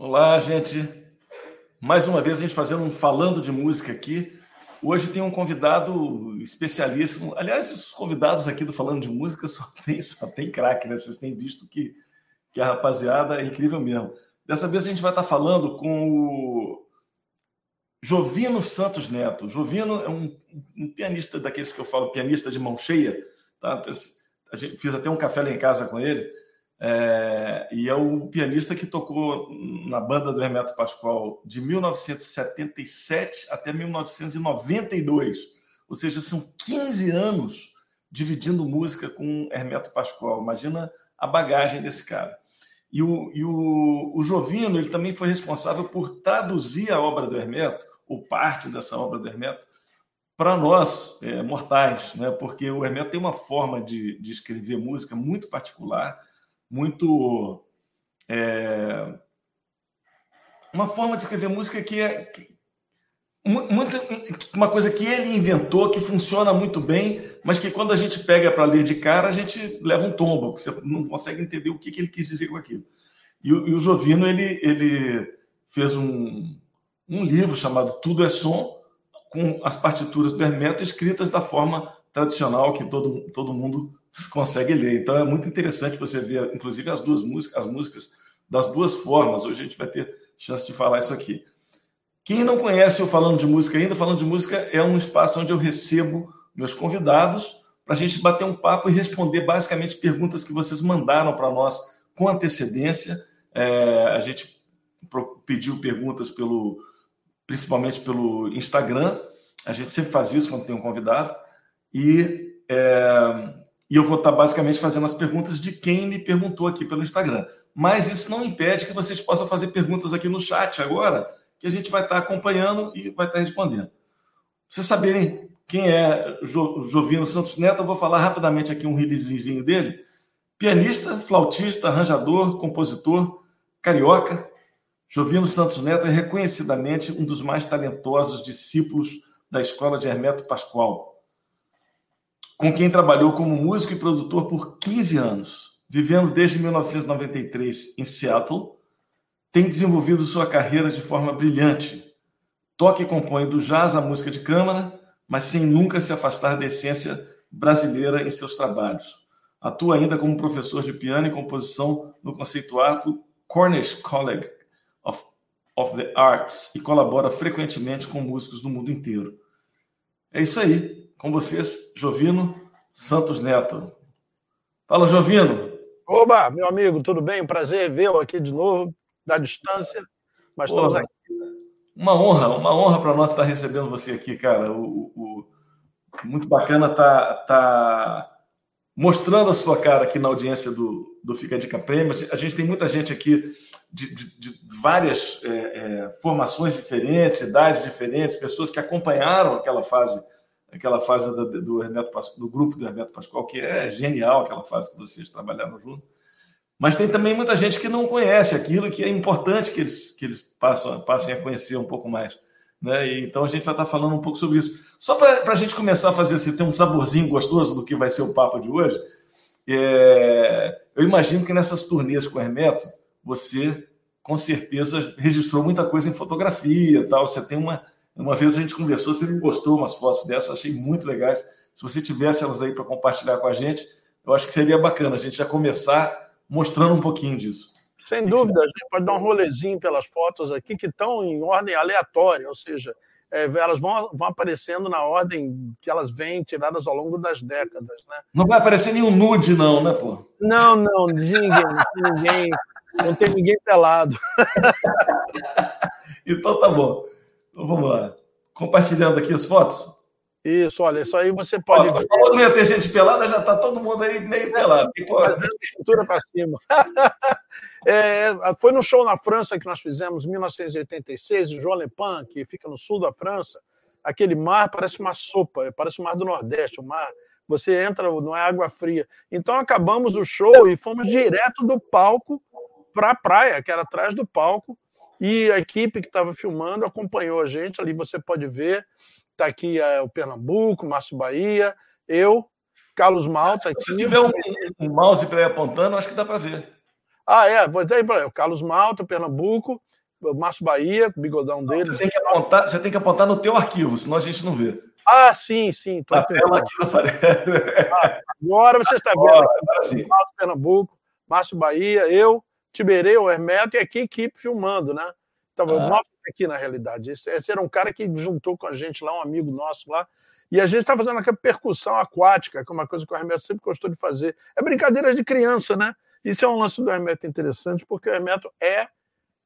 Olá, gente. Mais uma vez a gente fazendo um falando de música aqui. Hoje tem um convidado especialíssimo. Aliás, os convidados aqui do Falando de Música só tem, só tem craque, né? Vocês têm visto que, que a rapaziada é incrível mesmo. Dessa vez a gente vai estar falando com o Jovino Santos Neto. Jovino é um, um pianista daqueles que eu falo, pianista de mão cheia. Tá? A gente, fiz até um café lá em casa com ele. É, e é o pianista que tocou na banda do Hermeto Pascoal de 1977 até 1992. Ou seja, são 15 anos dividindo música com Hermeto Pascoal. Imagina a bagagem desse cara. E o, e o, o Jovino ele também foi responsável por traduzir a obra do Hermeto, ou parte dessa obra do Hermeto, para nós, é, mortais, né? porque o Hermeto tem uma forma de, de escrever música muito particular muito. É, uma forma de escrever música que é. Que, muito, uma coisa que ele inventou, que funciona muito bem, mas que quando a gente pega para ler de cara, a gente leva um tombo, você não consegue entender o que, que ele quis dizer com aquilo. E, e o Jovino ele, ele fez um, um livro chamado Tudo é Som, com as partituras do Hermeto escritas da forma tradicional que todo, todo mundo consegue ler. Então é muito interessante você ver, inclusive, as duas músicas, as músicas das duas formas. Hoje a gente vai ter chance de falar isso aqui. Quem não conhece o Falando de Música ainda, Falando de Música é um espaço onde eu recebo meus convidados para a gente bater um papo e responder basicamente perguntas que vocês mandaram para nós com antecedência. É, a gente pediu perguntas pelo, principalmente pelo Instagram. A gente sempre faz isso quando tem um convidado. E é, e eu vou estar basicamente fazendo as perguntas de quem me perguntou aqui pelo Instagram. Mas isso não impede que vocês possam fazer perguntas aqui no chat agora, que a gente vai estar acompanhando e vai estar respondendo. Pra vocês saberem quem é o Jovino Santos Neto, eu vou falar rapidamente aqui um releasezinho dele. Pianista, flautista, arranjador, compositor, carioca. Jovino Santos Neto é reconhecidamente um dos mais talentosos discípulos da escola de Hermeto Pascoal com quem trabalhou como músico e produtor por 15 anos, vivendo desde 1993 em Seattle, tem desenvolvido sua carreira de forma brilhante. Toca e compõe do jazz à música de câmara, mas sem nunca se afastar da essência brasileira em seus trabalhos. Atua ainda como professor de piano e composição no conceituado Cornish College of, of the Arts e colabora frequentemente com músicos do mundo inteiro. É isso aí com vocês, Jovino Santos Neto. Fala, Jovino. Oba, meu amigo, tudo bem? Um prazer vê-lo aqui de novo, da distância, mas estamos aqui. Uma honra, uma honra para nós estar recebendo você aqui, cara. O, o, muito bacana estar tá, tá mostrando a sua cara aqui na audiência do, do Fica Dica Prêmio. A gente tem muita gente aqui de, de, de várias é, é, formações diferentes, idades diferentes, pessoas que acompanharam aquela fase aquela fase do, do, Hermeto Pascoal, do grupo do Hermeto Pascoal, que é genial aquela fase que vocês trabalharam junto. Mas tem também muita gente que não conhece aquilo que é importante que eles, que eles passam, passem a conhecer um pouco mais. Né? Então a gente vai estar falando um pouco sobre isso. Só para a gente começar a fazer assim, ter um saborzinho gostoso do que vai ser o papo de hoje, é, eu imagino que nessas turnês com o Hermeto, você com certeza registrou muita coisa em fotografia tal. Você tem uma, uma vez a gente conversou, você me mostrou umas fotos dessas, achei muito legais. Se você tivesse elas aí para compartilhar com a gente, eu acho que seria bacana a gente já começar mostrando um pouquinho disso. Sem dúvida, a gente pode dar um rolezinho pelas fotos aqui que estão em ordem aleatória, ou seja, é, elas vão, vão aparecendo na ordem que elas vêm tiradas ao longo das décadas. Né? Não vai aparecer nenhum nude, não, né, pô? Não, não, ninguém, ninguém, não tem ninguém pelado. então tá bom. Então vamos lá. Compartilhando aqui as fotos. Isso, olha, isso aí você pode. Nossa, falou que não ia ter gente pelada, já está todo mundo aí meio pelado. Fazendo cintura para cima. é, foi no show na França que nós fizemos em 1986, em João Lepin, que fica no sul da França. Aquele mar parece uma sopa, parece o mar do Nordeste, o mar. Você entra, não é água fria. Então acabamos o show e fomos direto do palco para a praia, que era atrás do palco e a equipe que estava filmando acompanhou a gente, ali você pode ver, está aqui é, o Pernambuco, Márcio Bahia, eu, Carlos Malta. Se tiver um, um mouse para ir apontando, acho que dá para ver. Ah, é, vou ter para o Carlos Malta, Pernambuco, Márcio Bahia, o bigodão dele. Você tem, que apontar, você tem que apontar no teu arquivo, senão a gente não vê. Ah, sim, sim. Tô a tela aqui ah, agora você está vendo aqui, Malta, Pernambuco, Márcio Bahia, eu, Tiberê, o Hermeto e aqui equipe filmando, né? Então, ah. aqui, na realidade. Esse, esse era um cara que juntou com a gente lá, um amigo nosso lá, e a gente está fazendo aquela percussão aquática, que é uma coisa que o Hermeto sempre gostou de fazer. É brincadeira de criança, né? Isso é um lance do Hermeto interessante, porque o Hermeto é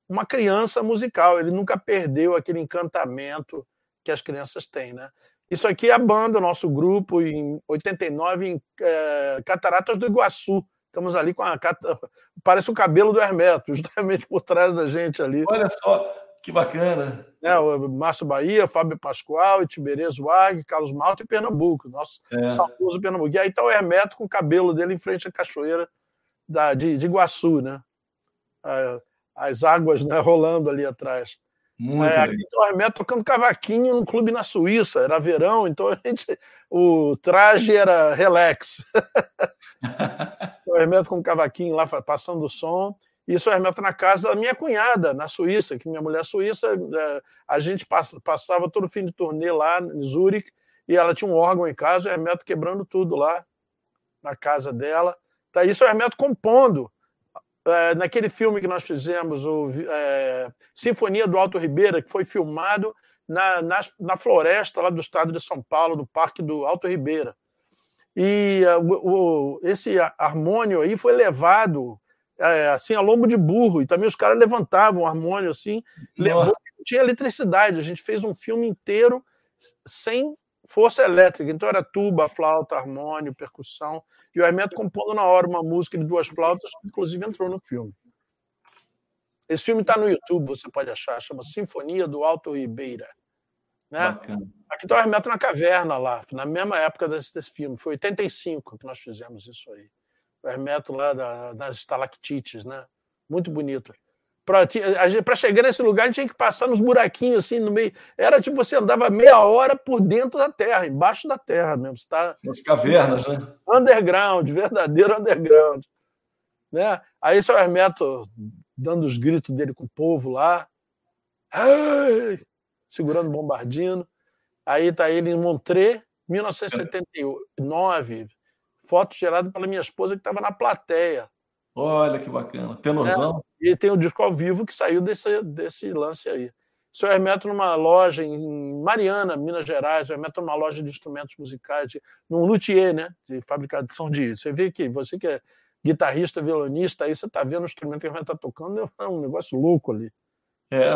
uma criança musical, ele nunca perdeu aquele encantamento que as crianças têm, né? Isso aqui é a banda, nosso grupo, em 89, em é, Cataratas do Iguaçu. Estamos ali com a. Parece o cabelo do Hermeto, justamente por trás da gente ali. Olha só, que bacana. É, o Márcio Bahia, Fábio Pascoal, Tiberê Zuag, Carlos Malta e Pernambuco. Nosso é. saudoso Pernambuco. E aí está o Hermeto com o cabelo dele em frente à cachoeira da, de, de Iguaçu, né? As águas né, rolando ali atrás. Muito é, o Hermeto tocando cavaquinho no clube na Suíça, era verão, então a gente, o traje era relax. o Hermeto com o cavaquinho lá passando o som. Isso é Hermeto na casa da minha cunhada, na Suíça, que minha mulher é suíça, é, a gente passava todo fim de turnê lá em Zurique, e ela tinha um órgão em casa, o Hermeto quebrando tudo lá na casa dela. Tá, isso é o Hermeto compondo. É, naquele filme que nós fizemos, o é, Sinfonia do Alto Ribeira, que foi filmado na, na, na, floresta lá do estado de São Paulo, do Parque do Alto Ribeira. E uh, o, esse harmônio aí foi levado é, assim, a lombo de burro, e também os caras levantavam o harmônio assim, levou, tinha eletricidade, a gente fez um filme inteiro sem força elétrica, então era tuba, flauta, harmônio, percussão, e o Hermeto compondo na hora uma música de duas flautas, que inclusive entrou no filme. Esse filme está no YouTube, você pode achar, chama Sinfonia do Alto Ribeira. Né? Aqui está o Hermeto na caverna lá, na mesma época desse, desse filme, foi 85 que nós fizemos isso aí o Hermeto lá da, das estalactites, né? Muito bonito. Para chegar nesse lugar, a gente tinha que passar nos buraquinhos assim no meio. Era tipo você andava meia hora por dentro da terra, embaixo da terra mesmo. Você tá... Nas cavernas, né? Underground, verdadeiro underground. Né? Aí o Hermeto dando os gritos dele com o povo lá, segurando o bombardino. Aí tá ele em Montreux, 1979, foto gerada pela minha esposa que estava na plateia. Olha que bacana. Tenorzão. É, e tem o disco ao vivo que saiu desse, desse lance aí. O senhor Hermeto numa loja em Mariana, Minas Gerais, o Hermeto numa loja de instrumentos musicais, de, num luthier, né? De fabricação de. Você vê que você que é guitarrista, violonista, aí você está vendo o instrumento que o Hermeto está tocando, é um negócio louco ali. É.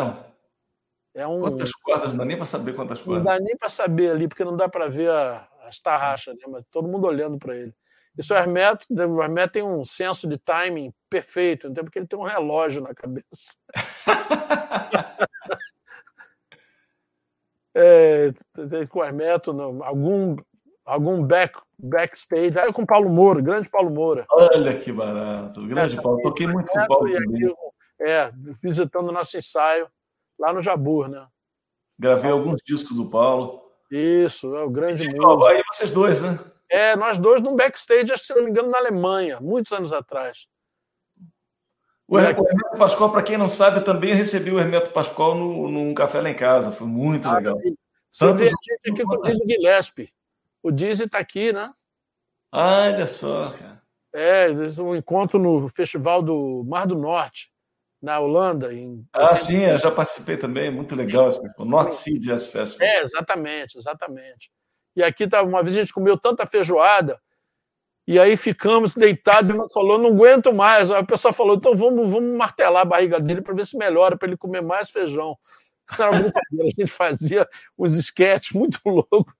É um... Quantas cordas? Não dá nem para saber quantas cordas. Não dá nem para saber ali, porque não dá para ver a, as tarraxas, né? mas todo mundo olhando para ele. Isso o Hermeto, o Hermeto tem um senso de timing perfeito, até porque ele tem um relógio na cabeça. é, com o Hermeto, algum, algum back, backstage, aí com o Paulo Moura, grande Paulo Moura. Olha que barato, grande é, Paulo. Toquei muito com o Paulo também. é, visitando o nosso ensaio lá no Jabur, né? Gravei alguns discos do Paulo. Isso, é o grande músico. Aí vocês dois, né? É, nós dois num backstage, acho que se não me engano, na Alemanha, muitos anos atrás. O Hermeto Pascoal, para quem não sabe, também recebi o Hermeto Pascoal no, num café lá em casa. Foi muito ah, legal. A gente aqui com o Dizzy Gillespie. O Dizzy está aqui, né? Olha só, cara. É, um encontro no Festival do Mar do Norte, na Holanda. Em... Ah, sim, eu já participei também. Muito legal. O North Sea Jazz Festival. É, exatamente, exatamente. E aqui tá, uma vez a gente comeu tanta feijoada, e aí ficamos deitados, e falou, não aguento mais. Aí o pessoal falou, então vamos, vamos martelar a barriga dele para ver se melhora, para ele comer mais feijão. Era brincadeira, a gente fazia uns esquetes muito loucos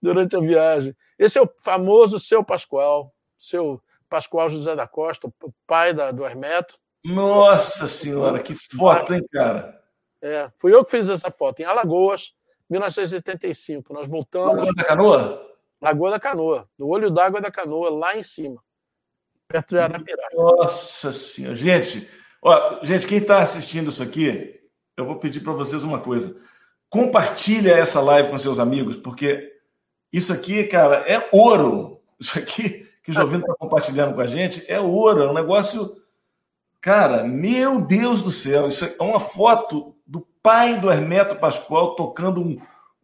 durante a viagem. Esse é o famoso seu Pascoal, seu Pascoal José da Costa, o pai da, do Hermeto. Nossa Senhora, que foto, hein, cara? É, fui eu que fiz essa foto, em Alagoas, 1985. Nós voltamos. Lagoa da Canoa? Lagoa da Canoa, do olho d'água da Canoa, lá em cima, perto de Arapiraca. Nossa Senhora. Gente, ó, gente, quem está assistindo isso aqui, eu vou pedir para vocês uma coisa. Compartilha essa live com seus amigos, porque isso aqui, cara, é ouro. Isso aqui que o Jovino está compartilhando com a gente é ouro, é um negócio Cara, meu Deus do céu, isso é uma foto do pai do Hermeto Pascoal tocando um,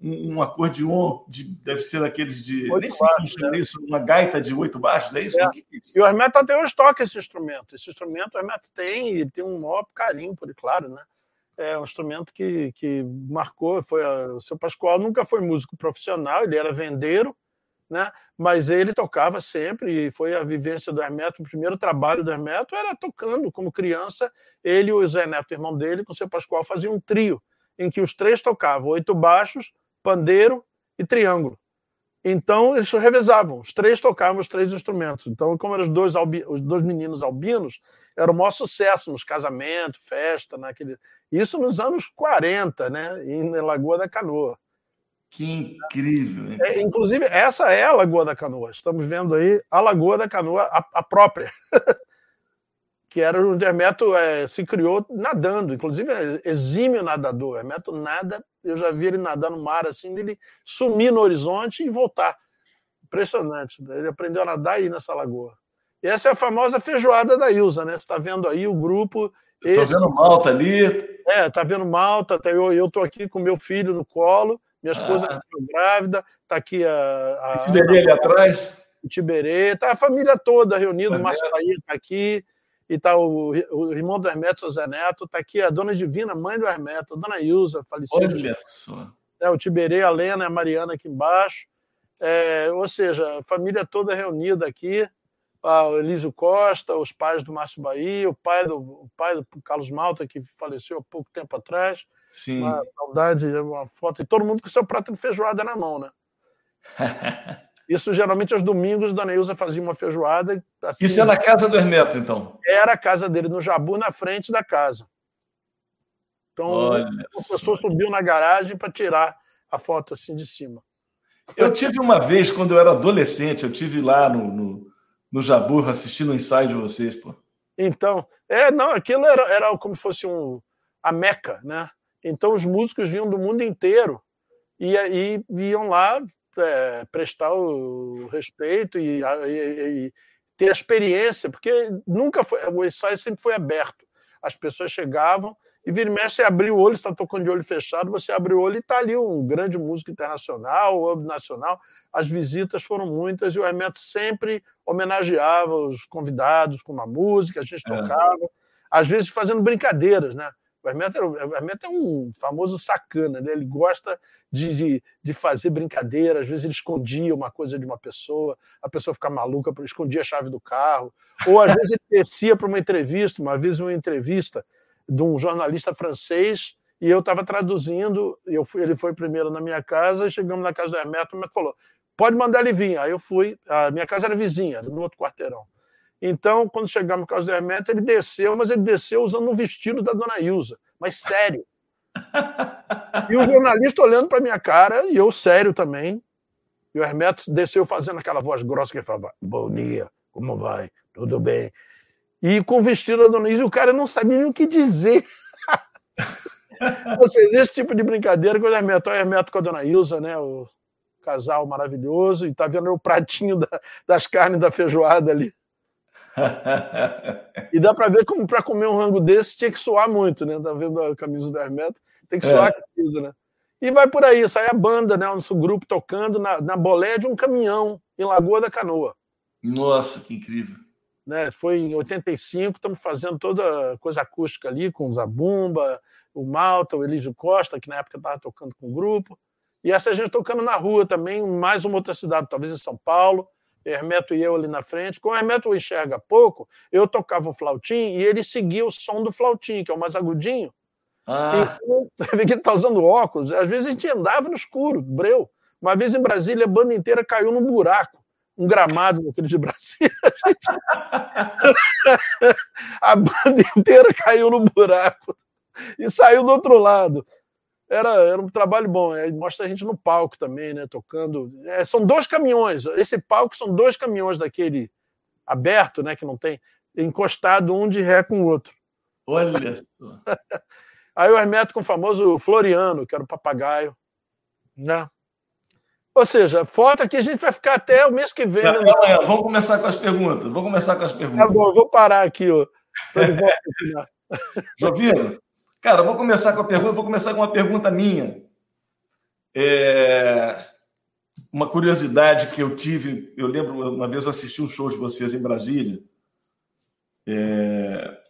um, um acordeon, de, deve ser daqueles de. Oito nem sei como chama né? isso, uma gaita de oito baixos, é isso? É. O que que é isso? E o Hermeto até hoje toca esse instrumento. Esse instrumento o Hermeto tem e tem um maior carinho por claro, né? É um instrumento que, que marcou. Foi a- o seu Pascoal nunca foi músico profissional, ele era vendeiro, né? Mas ele tocava sempre e foi a vivência do Hermeto. O primeiro trabalho do Hermeto era tocando como criança. Ele e o Zé Neto, irmão dele, com o seu Pascoal faziam um trio em que os três tocavam oito baixos, pandeiro e triângulo. Então, eles revezavam. Os três tocavam os três instrumentos. Então, como eram os dois, albi- os dois meninos albinos, era o maior sucesso nos casamentos, festa, naquele... isso nos anos 40, né? em Lagoa da Canoa. Que incrível. É, inclusive, essa é a Lagoa da Canoa. Estamos vendo aí a Lagoa da Canoa, a, a própria. que era onde Hermeto é, se criou nadando. Inclusive, é exímio nadador. Hermeto nada, eu já vi ele nadar no mar, assim, dele sumir no horizonte e voltar. Impressionante. Ele aprendeu a nadar aí nessa lagoa. E essa é a famosa feijoada da Ilza, né? Você está vendo aí o grupo. Estou vendo Malta ali. é, tá vendo Malta, tá, eu, eu tô aqui com meu filho no colo, minha esposa Ah. grávida, tá aqui a, a bebê ali atrás. o Tiberê, tá a família toda reunida, o. Márcio Bahia tá aqui, e tá o, o irmão do Hermeto, o Zé Neto, tá aqui a dona Divina, mãe do Hermeto, a dona Ilza, falecida, Olha só. né, o Tiberê, a Lena a Mariana aqui embaixo, É, ou seja, a família toda reunida aqui, ah, o Elísio Costa, os pais do Márcio Bahia, o pai do, o pai do Carlos Malta, que faleceu há pouco tempo atrás, Sim. uma saudade, uma foto, e todo mundo com seu prato de feijoada na mão, né? Isso geralmente aos domingos, a Dona Ilza fazia uma feijoada. Assim, Isso é na casa do Hermeto, então. Era a casa dele no Jabu, na frente da casa. Então, Olha a só. pessoa subiu na garagem para tirar a foto assim de cima. Eu tive uma vez, quando eu era adolescente, eu tive lá no, no, no Jaburro assistindo o ensaio de vocês, pô. Então, é, não, aquilo era, era como se fosse um, a Meca, né? Então os músicos vinham do mundo inteiro e aí iam lá é, prestar o respeito e, e- e ter a experiência, porque nunca foi, o ensaio sempre foi aberto. As pessoas chegavam e vira e mexe, você abriu o olho, está tocando de olho fechado, você abre o olho e está ali um grande músico internacional ou nacional. As visitas foram muitas e o Hermeto sempre homenageava os convidados com uma música, a gente É. tocava, às vezes fazendo brincadeiras, né? O Hermeto, o Hermeto é um famoso sacana, né? ele gosta de, de, de fazer brincadeira, às vezes ele escondia uma coisa de uma pessoa, a pessoa ficava maluca, escondia a chave do carro, ou às vezes ele descia para uma entrevista, uma vez uma entrevista de um jornalista francês, e eu estava traduzindo, eu fui, ele foi primeiro na minha casa, e chegamos na casa do Hermeto, o Hermeto falou, pode mandar ele vir. Aí eu fui, a minha casa era vizinha, no outro quarteirão. Então, quando chegamos na casa do Hermeto, ele desceu, mas ele desceu usando um vestido da dona Ilza, mas sério. E o jornalista olhando para minha cara, e eu sério também. E o Hermeto desceu fazendo aquela voz grossa que ele falava: Bom dia, como vai? Tudo bem? E com o vestido da dona Ilza, o cara não sabia nem o que dizer. Ou seja, esse tipo de brincadeira com o Hermeto, o Hermeto com a dona Ilza, né? O casal maravilhoso, e tá vendo o pratinho da- das carnes da feijoada ali. E dá para ver como para comer um rango desse tinha que suar muito, né? Tá vendo a camisa do Hermeto? Tem que suar É. a camisa, né? E vai por aí, sai a banda, né? O nosso grupo tocando na, na bolé de um caminhão em Lagoa da Canoa. Nossa, que incrível. Né? Foi em 85, estamos fazendo toda coisa acústica ali, com o Zabumba, o Malta, o Elísio Costa, que na época estava tocando com o grupo. E essa gente tocando na rua também, mais uma outra cidade, talvez em São Paulo. Hermeto e eu ali na frente. Como o Hermeto enxerga pouco, eu tocava o flautim e ele seguia o som do flautim, que é o mais agudinho. Ah, que ele está usando óculos. Às vezes a gente andava no escuro, breu. Uma vez em Brasília, a banda inteira caiu num buraco, um gramado daquele de Brasília. A, banda inteira caiu no buraco e saiu do outro lado. Era, era um trabalho bom. Aí mostra a gente no palco também, né? Tocando. É, são dois caminhões. Esse palco são dois caminhões daquele aberto, né? Que não tem, encostado um de ré com o outro. olha só. Aí o Hermeto com o famoso Floriano, que era o papagaio. Né? Ou seja, foto aqui a gente vai ficar até o mês que vem. Tá, né? calma aí, Vamos começar com as perguntas. Vamos começar com as Tá perguntas. bom, eu vou parar aqui. Ó. Jovino, cara, vou começar com a pergunta, vou começar com uma pergunta minha. É... Uma curiosidade que eu tive, eu lembro, uma vez eu assisti um show de vocês em Brasília. É...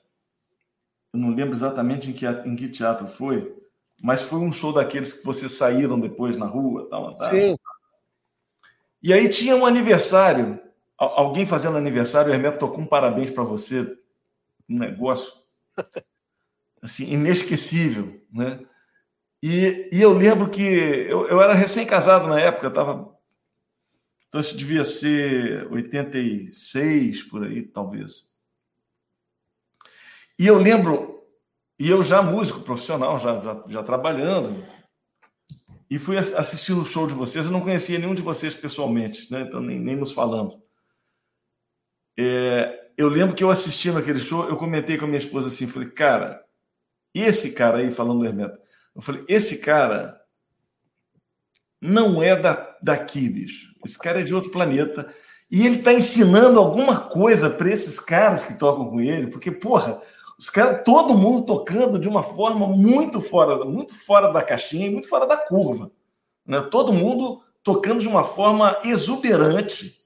Eu não lembro exatamente em que, em que teatro foi, mas foi um show daqueles que vocês saíram depois na rua, tal, tal. Sim. E aí tinha um aniversário, alguém fazendo aniversário, o Hermeto tocou um parabéns para você, um negócio assim inesquecível, né? E, e eu lembro que eu, eu era recém-casado na época, estava então isso devia ser 86 por aí, talvez. E eu lembro, e eu já músico profissional, já, já, já trabalhando, e fui assistir o show de vocês. Eu não conhecia nenhum de vocês pessoalmente, né? então nem, nem nos falamos. É, eu lembro que eu assistindo aquele show, eu comentei com a minha esposa assim, falei, cara, esse cara aí, falando do Hermeto, eu falei, esse cara não é da, daqui, bicho. Esse cara é de outro planeta. E ele está ensinando alguma coisa para esses caras que tocam com ele, porque, porra, os caras, todo mundo tocando de uma forma muito fora, muito fora da caixinha e muito fora da curva. Né? Todo mundo tocando de uma forma exuberante,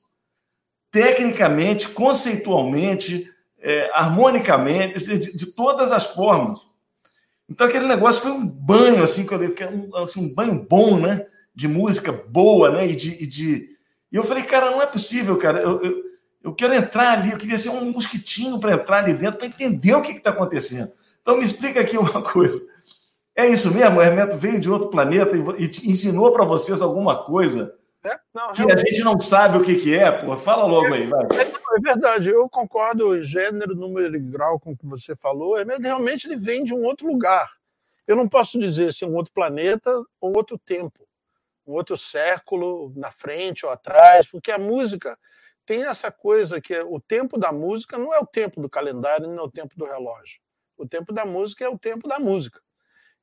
tecnicamente, conceitualmente, é, harmonicamente, de, de, todas as formas. Então aquele negócio foi um banho, assim, um, assim, um banho bom, né? De música boa, né? E de, e de... E eu falei, cara, não é possível, cara. Eu, eu, eu quero entrar ali, eu queria ser um mosquitinho para entrar ali dentro, para entender o que está acontecendo. Então, me explica aqui uma coisa. É isso mesmo? O Hermeto veio de outro planeta e, e ensinou para vocês alguma coisa é, não, que a gente não sabe o que, que é? Pô, fala logo aí, vai. É, é verdade, eu concordo gênero, número e grau com o que você falou. O Hermeto realmente ele vem de um outro lugar. Eu não posso dizer se é um outro planeta ou outro tempo, um outro século na frente ou atrás, porque a música tem essa coisa que é, o tempo da música não é o tempo do calendário, não é o tempo do relógio. O tempo da música é o tempo da música.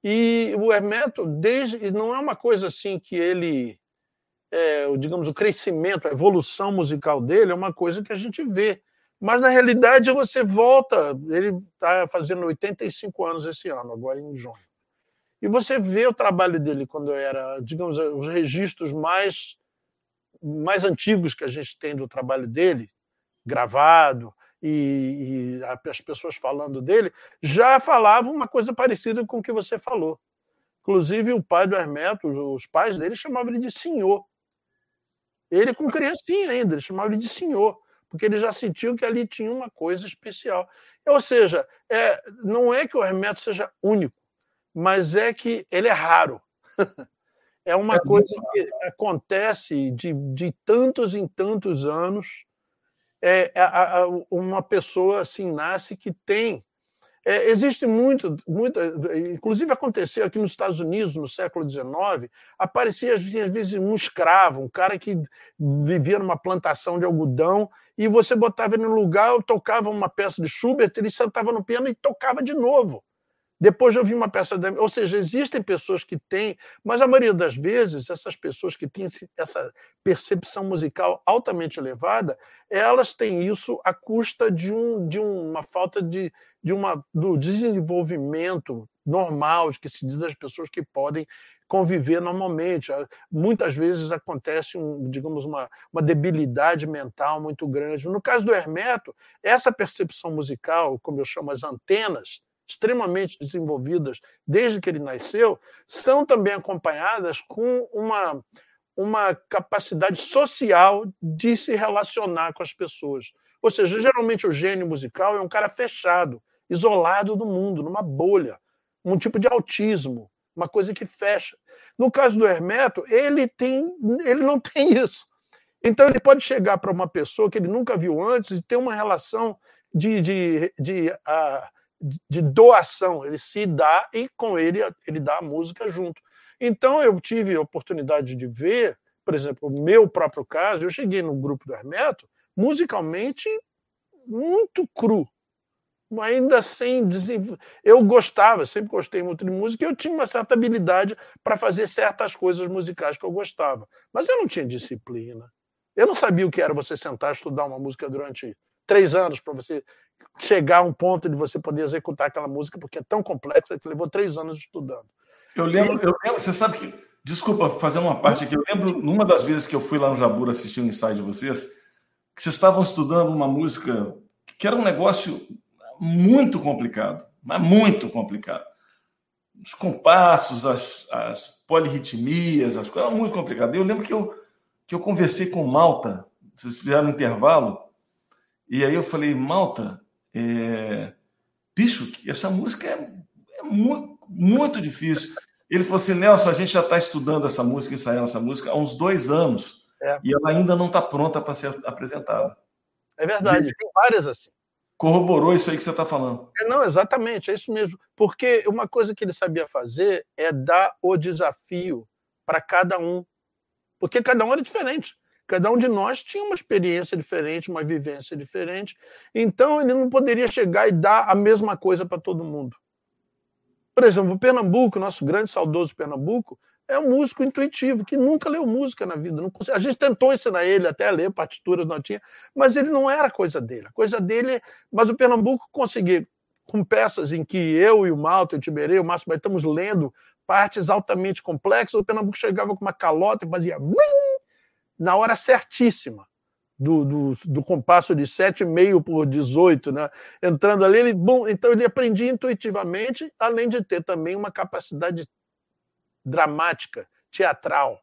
E o Hermeto, desde, não é uma coisa assim que ele, é, digamos, o crescimento, a evolução musical dele é uma coisa que a gente vê. Mas, na realidade, você volta, ele está fazendo 85 anos esse ano, agora em junho. E você vê o trabalho dele quando era, digamos, os registros mais mais antigos que a gente tem do trabalho dele, gravado, e, e, as pessoas falando dele, já falavam uma coisa parecida com o que você falou. Inclusive, o pai do Hermeto, os pais dele chamavam ele de senhor. Ele, com criancinha ainda, ele chamava ele de senhor, porque ele já sentiu que ali tinha uma coisa especial. Ou seja, é, não é que o Hermeto seja único, mas é que ele é raro. É uma é coisa que acontece de, de tantos em tantos anos. É, a, a, uma pessoa assim nasce que tem. É, existe muito, muito, inclusive aconteceu aqui nos Estados Unidos no século XIX, aparecia às vezes um escravo, um cara que vivia numa plantação de algodão, e você botava ele no lugar, tocava uma peça de Schubert, ele sentava no piano e tocava de novo. Depois eu vi uma peça, da... ou seja, existem pessoas que têm, mas a maioria das vezes essas pessoas que têm essa percepção musical altamente elevada, elas têm isso à custa de, um, de uma falta de, de uma, do desenvolvimento normal que se diz das pessoas que podem conviver normalmente. Muitas vezes acontece, um, digamos, uma, uma debilidade mental muito grande. No caso do Hermeto, essa percepção musical, como eu chamo as antenas, extremamente desenvolvidas desde que ele nasceu, são também acompanhadas com uma, uma capacidade social de se relacionar com as pessoas. Ou seja, geralmente o gênio musical é um cara fechado, isolado do mundo, numa bolha, um tipo de autismo, uma coisa que fecha. No caso do Hermeto, ele tem, ele não tem isso. Então ele pode chegar para uma pessoa que ele nunca viu antes e ter uma relação de, de, de uh, de doação, ele se dá e com ele ele dá a música junto. Então eu tive a oportunidade de ver, por exemplo, o meu próprio caso, eu cheguei no grupo do Hermeto musicalmente muito cru, ainda sem eu gostava, sempre gostei muito de música, e eu tinha uma certa habilidade para fazer certas coisas musicais que eu gostava, mas eu não tinha disciplina. Eu não sabia o que era você sentar e estudar uma música durante três anos para você chegar a um ponto de você poder executar aquela música, porque é tão complexa que levou três anos estudando. Eu lembro, eu lembro, você sabe que. Desculpa fazer uma parte aqui. Eu lembro, numa das vezes que eu fui lá no Jabura assistir um ensaio de vocês, que vocês estavam estudando uma música que era um negócio muito complicado, mas muito complicado. Os compassos, as, as polirritmias, as coisas eram muito complicadas. Eu lembro que eu, que eu conversei com Malta, vocês fizeram um intervalo, e aí eu falei, Malta, é... bicho, essa música é, é muito, muito difícil. Ele falou assim, Nelson, a gente já está estudando essa música, ensaiando essa música há uns dois anos, é. e ela ainda não está pronta para ser apresentada. É verdade, tem várias assim. Corroborou isso aí que você está falando. É, não, exatamente, é isso mesmo. Porque uma coisa que ele sabia fazer é dar o desafio para cada um. Porque cada um era diferente. Cada um de nós tinha uma experiência diferente, uma vivência diferente. Então, ele não poderia chegar e dar a mesma coisa para todo mundo. Por exemplo, o Pernambuco, nosso grande saudoso Pernambuco, é um músico intuitivo, que nunca leu música na vida. a gente tentou ensinar ele até a ler partituras, não tinha, mas ele não era coisa dele. A coisa dele. Mas o Pernambuco conseguia, com peças em que eu e o Malta, o Tiberê, o Márcio estamos lendo partes altamente complexas, o Pernambuco chegava com uma calota e fazia na hora certíssima. Do, do, do compasso de 7,5 por 18, né? entrando ali, ele, bom, então ele aprendia intuitivamente, além de ter também uma capacidade dramática, teatral.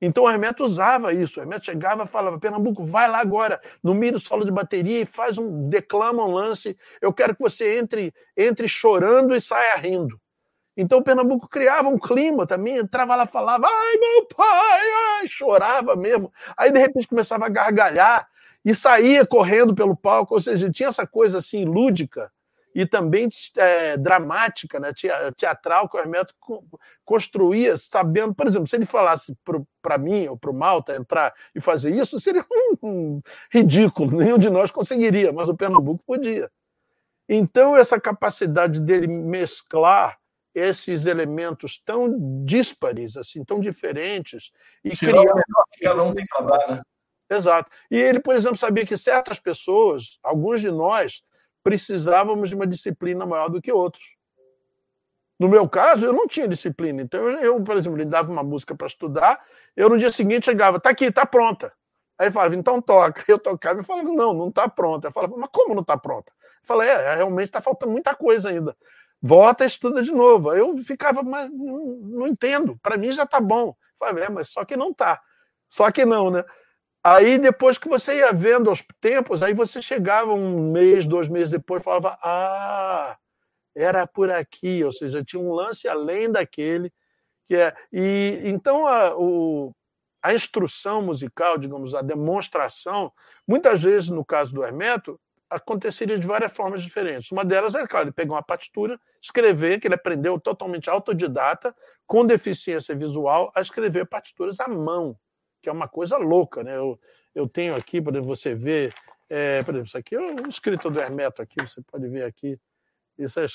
Então o Hermeto usava isso. O Hermeto chegava e falava: Pernambuco, vai lá agora, no meio do solo de bateria e faz um. declama um lance. Eu quero que você entre, entre chorando e saia rindo. Então o Pernambuco criava um clima também, entrava lá falava, ai meu pai, ai, chorava mesmo. Aí de repente começava a gargalhar e saía correndo pelo palco, ou seja, tinha essa coisa assim lúdica e também é, dramática, né, teatral, que o Hermeto construía, sabendo, por exemplo, se ele falasse para mim ou para o Malta entrar e fazer isso, seria um, ridículo, nenhum de nós conseguiria, mas o Pernambuco podia. Então, essa capacidade dele mesclar esses elementos tão díspares, assim, tão diferentes, e criar. Cada um tem para dar, né? Exato. E ele, por exemplo, sabia que certas pessoas, alguns de nós, precisávamos de uma disciplina maior do que outros. No meu caso, eu não tinha disciplina. Então, eu, por exemplo, ele dava uma música para estudar, eu no dia seguinte chegava, tá aqui, tá pronta. Aí falava, então toca. Eu tocava e falava, não, não tá pronta. Eu falava, mas como não tá pronta? Eu falei, é, realmente está faltando muita coisa ainda. Volta e estuda de novo. Eu ficava, mas não, não entendo. Para mim já tá bom. Falei, é, mas só que não tá. Só que não, né? Aí, depois que você ia vendo aos tempos, aí você chegava um mês, dois meses depois, falava: Ah, era por aqui, ou seja, tinha um lance além daquele. que é E então a, o, a instrução musical, digamos, a demonstração, muitas vezes, no caso do Hermeto, aconteceria de várias formas diferentes. Uma delas é, claro, ele pegar uma partitura, escrever, que ele aprendeu totalmente autodidata, com deficiência visual, a escrever partituras à mão que é uma coisa louca, né? Eu, eu tenho aqui, para você ver, é, por exemplo, isso aqui é um escrito do Hermeto aqui, você pode ver aqui. Isso é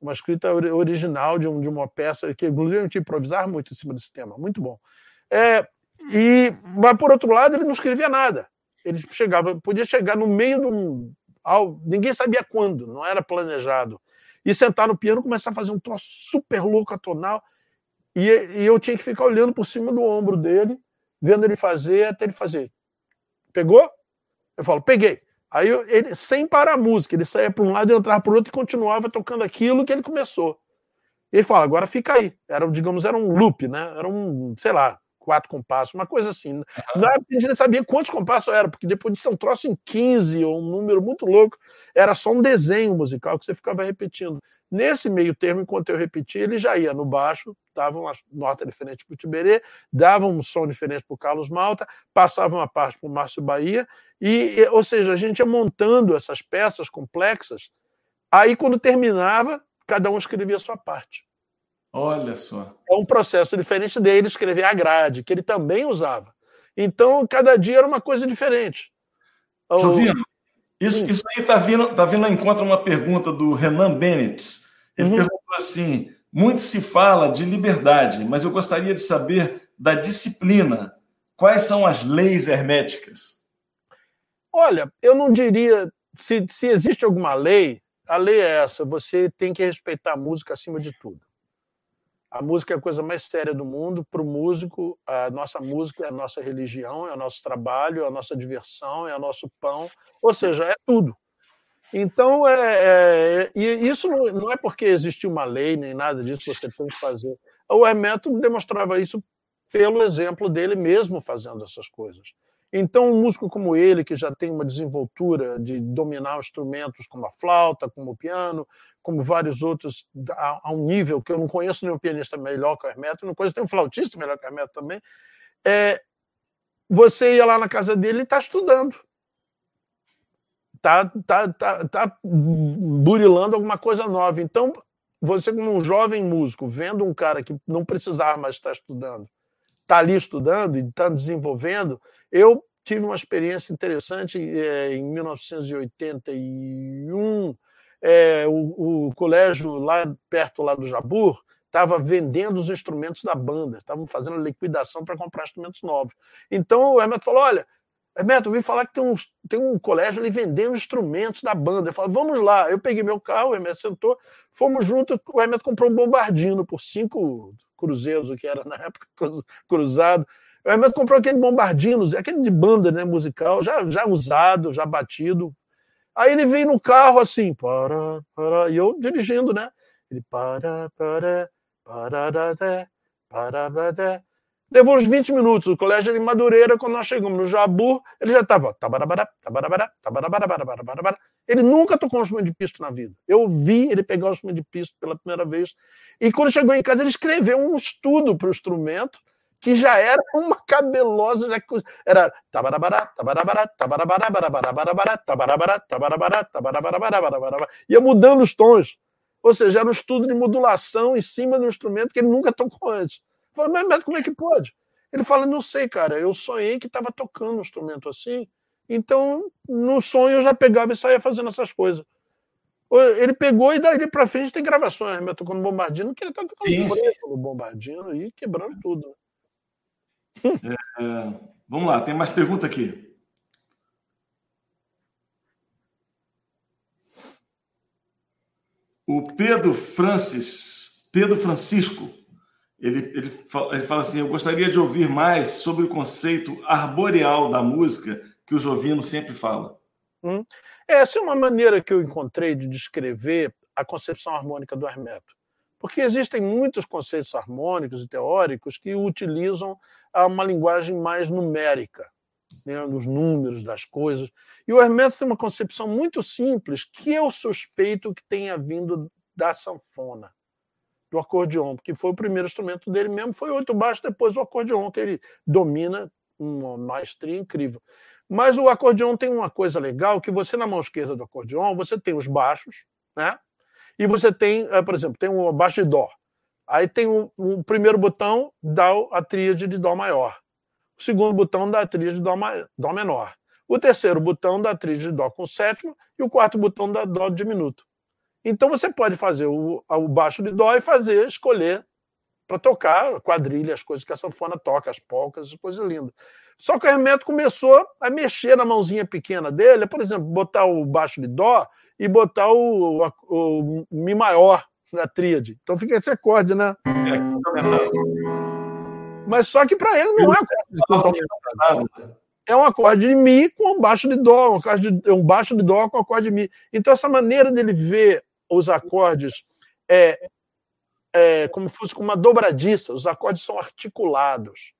uma escrita original de, um, de uma peça que, inclusive, a gente improvisar muito em cima desse tema, muito bom. É, e, mas, por outro lado, ele não escrevia nada. Ele chegava, podia chegar no meio de um. Ao, ninguém sabia quando, não era planejado. E sentar no piano começar a fazer um troço super louco atonal. E, e eu tinha que ficar olhando por cima do ombro dele vendo ele fazer até ele fazer. Pegou? Eu falo, peguei. Aí eu, ele, sem parar a música, ele saía para um lado e entrava para o outro e continuava tocando aquilo que ele começou. Ele fala, agora fica aí. Era, digamos, era um loop, né? Era um, sei lá, quatro compassos, uma coisa assim. Uhum. Na época a gente não sabia quantos compassos era, porque depois de ser um troço em 15 ou um número muito louco, era só um desenho musical que você ficava repetindo. Nesse meio termo, enquanto eu repetia, ele já ia no baixo, dava uma nota diferente para o Tiberê, dava um som diferente para o Carlos Malta, passava uma parte para o Márcio Bahia, e, ou seja, a gente ia montando essas peças complexas. Aí, quando terminava, cada um escrevia a sua parte. Olha só. É um processo diferente dele escrever a grade, que ele também usava. Então, cada dia era uma coisa diferente. Jovino, isso, isso aí está vindo, tá vindo ao encontro uma pergunta do Renan Bennett. Ele uhum. perguntou assim: muito se fala de liberdade, mas eu gostaria de saber da disciplina. Quais são as leis herméticas? Olha, eu não diria se, se existe alguma lei, a lei é essa: você tem que respeitar a música acima de tudo. A música é a coisa mais séria do mundo. Para o músico, a nossa música é a nossa religião, é o nosso trabalho, é a nossa diversão, é o nosso pão, ou seja, é tudo. Então, é, é, e isso não, não é porque existe uma lei nem nada disso você tem que fazer. O Hermeto demonstrava isso pelo exemplo dele mesmo fazendo essas coisas. Então, um músico como ele, que já tem uma desenvoltura de dominar instrumentos como a flauta, como o piano, como vários outros, a, um nível que eu não conheço nenhum pianista melhor que o Hermeto, não conheço nenhum flautista melhor que o Hermeto também, é, você ia lá na casa dele e está estudando. Está tá, tá, tá burilando alguma coisa nova. Então, você, como um jovem músico, vendo um cara que não precisava mais estar estudando, está ali estudando e está desenvolvendo. Eu tive uma experiência interessante é, em 1981. É, o, o, colégio lá perto lá do Jabur estava vendendo os instrumentos da banda, estavam fazendo liquidação para comprar instrumentos novos. Então o Hermeto falou: olha, Hermeto, eu vi falar que tem, uns, tem um colégio ali vendendo instrumentos da banda. Eu falei, vamos lá. Eu peguei meu carro, o Hermeto sentou, fomos juntos, o Hermeto comprou um bombardino por cinco cruzeiros, o que era na época cruzado. O Hermeto comprou aquele bombardino, aquele de banda né, musical, já, já usado, já batido. Aí ele veio no carro assim, para, para, e eu dirigindo, né? Ele para, para, para, para, para, Levou uns 20 minutos. O colégio de Madureira, quando nós chegamos no Jabu, ele já estava. Ele nunca tocou um instrumento de pisto na vida. Eu vi ele pegar o instrumento de pisto pela primeira vez. E quando chegou em casa, ele escreveu um estudo para o instrumento que já era uma cabelosa, já era ia mudando os tons. Ou seja, era um estudo de modulação em cima do instrumento que ele nunca tocou antes. Falei, mas, mas como é que pode? Ele fala, não sei, cara, eu sonhei que estava tocando um instrumento assim, então no sonho eu já pegava e saía fazendo essas coisas. Ele pegou e daí para frente tem gravações, né? tocando bombardino, que ele tá tocando sim, no bombardino e quebrando tudo. É, é, vamos lá, tem mais pergunta aqui. O Pedro Francis, Pedro Francisco, ele, ele, ele fala assim: Eu gostaria de ouvir mais sobre o conceito arboreal da música que o Jovino sempre fala. Hum. Essa é uma maneira que eu encontrei de descrever a concepção harmônica do Hermeto. Porque existem muitos conceitos harmônicos e teóricos que utilizam uma linguagem mais numérica, né, dos números das coisas. E o Hermeto tem uma concepção muito simples que eu suspeito que tenha vindo da sanfona do acordeon, porque foi o primeiro instrumento dele mesmo, foi oito baixo, depois o acordeon, que ele domina uma maestria incrível. Mas o acordeon tem uma coisa legal, que você na mão esquerda do acordeon, você tem os baixos, né? E você tem, eh, por exemplo, tem um baixo de dó. Aí tem o, o primeiro botão dá a tríade de dó maior. O segundo botão dá a tríade de dó, dó menor. O terceiro botão dá a tríade de dó com sétima e o quarto botão dá dó diminuto. Então você pode fazer o, o baixo de dó e fazer, escolher para tocar quadrilha, as coisas que a sanfona toca, as polcas, as coisas lindas. Só que o Hermeto começou a mexer na mãozinha pequena dele, por exemplo, botar o baixo de dó e botar o, o, o mi maior na tríade. Então fica esse acorde, né? Mas só que para ele não é acorde é um acorde de mi com um baixo de dó, um, acorde de, um baixo de dó com um acorde de mi. Então essa maneira dele ver os acordes é, é, como fosse com uma dobradiça, os acordes são articulados.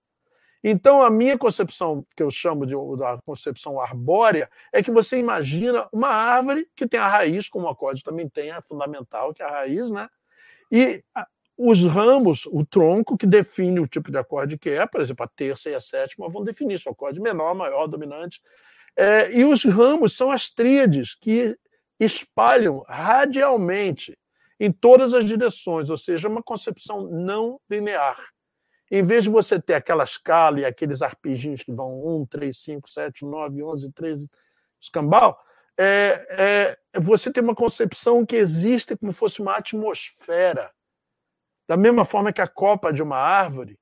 Então, a minha concepção, que eu chamo de da concepção arbórea, é que você imagina uma árvore que tem a raiz, como o acorde também tem, a fundamental, que é a raiz, né? E os ramos, o tronco, que define o tipo de acorde que é, por exemplo, a terça e a sétima vão definir se o acorde menor, maior, dominante. É, e os ramos são as tríades, que espalham radialmente em todas as direções, ou seja, uma concepção não linear. Em vez de você ter aquela escala e aqueles arpejinhos que vão 1, 3, 5, 7, 9, 11, 13, escambau, é, é, você tem uma concepção que existe como fosse uma atmosfera. Da mesma forma que a copa de uma árvore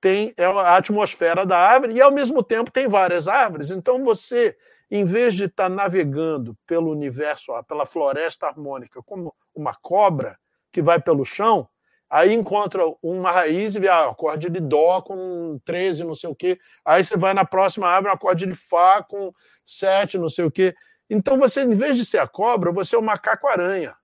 tem é a atmosfera da árvore e, ao mesmo tempo, tem várias árvores. Então, você em vez de estar navegando pelo universo, pela floresta harmônica, como uma cobra que vai pelo chão, aí encontra uma raiz e vê ah, acorde de Dó com 13, não sei o quê. Aí você vai na próxima árvore, acorde de Fá com 7, não sei o quê. Então você, em vez de ser a cobra, você é o macaco-aranha,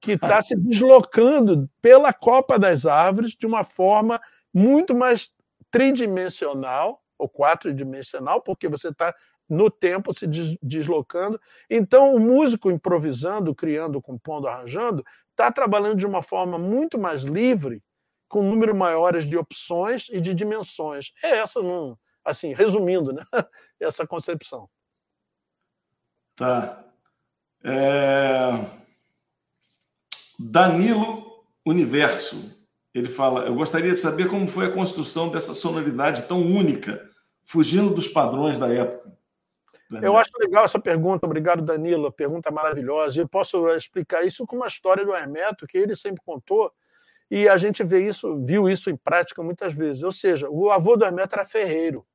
que está se deslocando pela copa das árvores de uma forma muito mais tridimensional ou quatro-dimensional, porque você está no tempo se deslocando. Então, o músico improvisando, criando, compondo, arranjando, está trabalhando de uma forma muito mais livre, com número maiores de opções e de dimensões. É essa, num, assim, resumindo, né? essa concepção. Tá. É... Danilo Universo. Ele fala: Eu gostaria de saber como foi a construção dessa sonoridade tão única, fugindo dos padrões da época. Eu acho legal essa pergunta, obrigado, Danilo, pergunta maravilhosa. Eu posso explicar isso com uma história do Hermeto, que ele sempre contou, e a gente vê isso, viu isso em prática muitas vezes. Ou seja, o avô do Hermeto era ferreiro.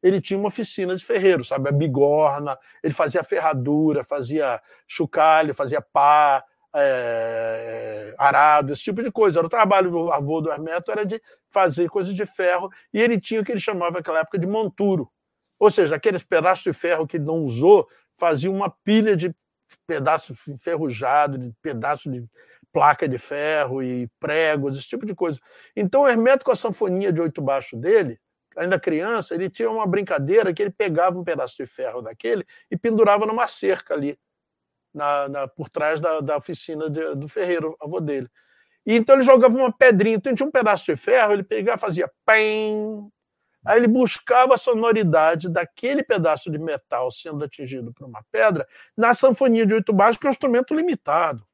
Ele tinha uma oficina de ferreiro, sabe? A bigorna, ele fazia ferradura, fazia chocalho, fazia pá, é, arado, esse tipo de coisa. Era o trabalho do avô do Hermeto, era de fazer coisas de ferro, e ele tinha o que ele chamava naquela época de monturo ou seja, aqueles pedaços de ferro que não usou, fazia uma pilha de pedaços enferrujados, de pedaços de placa de ferro e pregos, esse tipo de coisa. Então, o Hermeto, com a sanfonia de oito baixo dele, ainda criança, ele tinha uma brincadeira que ele pegava um pedaço de ferro daquele e pendurava numa cerca ali, na, na por trás da, da oficina de, do ferreiro, avô dele. E então ele jogava uma pedrinha, então tinha um pedaço de ferro, ele pegava fazia pem, Aí ele buscava a sonoridade daquele pedaço de metal sendo atingido por uma pedra na sanfonia de oito baixos, que é um instrumento limitado.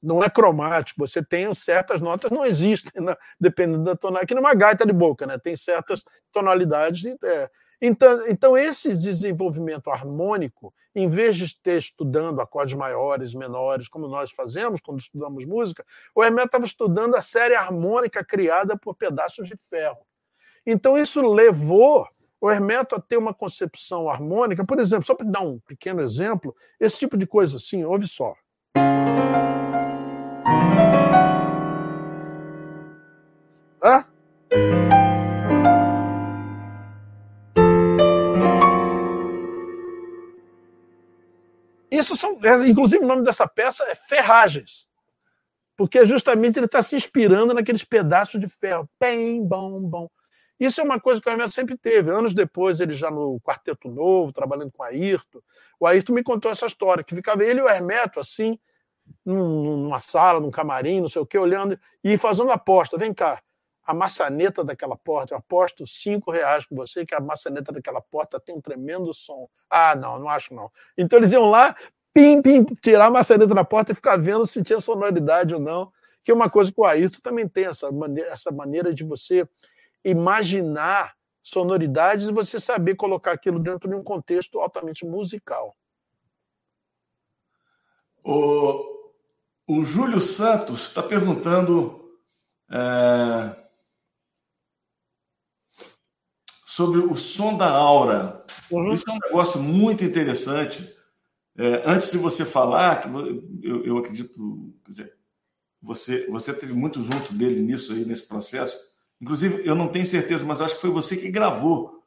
Não é cromático, você tem certas notas, não existem, né? dependendo da tonalidade. Aqui numa gaita de boca, né? tem certas tonalidades. É. Então, então, esse desenvolvimento harmônico, em vez de ter estudando acordes maiores, menores, como nós fazemos quando estudamos música, o Hermeto estava estudando a série harmônica criada por pedaços de ferro. Então, isso levou o Hermeto a ter uma concepção harmônica. Por exemplo, só para dar um pequeno exemplo, esse tipo de coisa assim, ouve só. Hã? Isso são, é, inclusive, o nome dessa peça é Ferragens, porque justamente ele está se inspirando naqueles pedaços de ferro. Bem, bom, bom. Isso é uma coisa que o Hermeto sempre teve. Anos depois, ele já no Quarteto Novo, trabalhando com o Ayrton, o Ayrton me contou essa história, que ficava ele e o Hermeto assim, numa sala, num camarim, não sei o quê, olhando e fazendo aposta. Vem cá, a maçaneta daquela porta, eu aposto cinco reais com você que a maçaneta daquela porta tem um tremendo som. Ah, não, não acho não. Então eles iam lá, pim, pim, tirar a maçaneta da porta e ficar vendo se tinha sonoridade ou não, que é uma coisa que o Ayrton também tem, essa maneira, essa maneira de você imaginar sonoridades e você saber colocar aquilo dentro de um contexto altamente musical. O, o Júlio Santos está perguntando é, sobre o som da aura. Uhum. Isso é um negócio muito interessante. É, antes de você falar, eu, eu acredito, dizer, você, você teve muito junto dele nisso aí, nesse processo. Inclusive, eu não tenho certeza, mas acho que foi você que gravou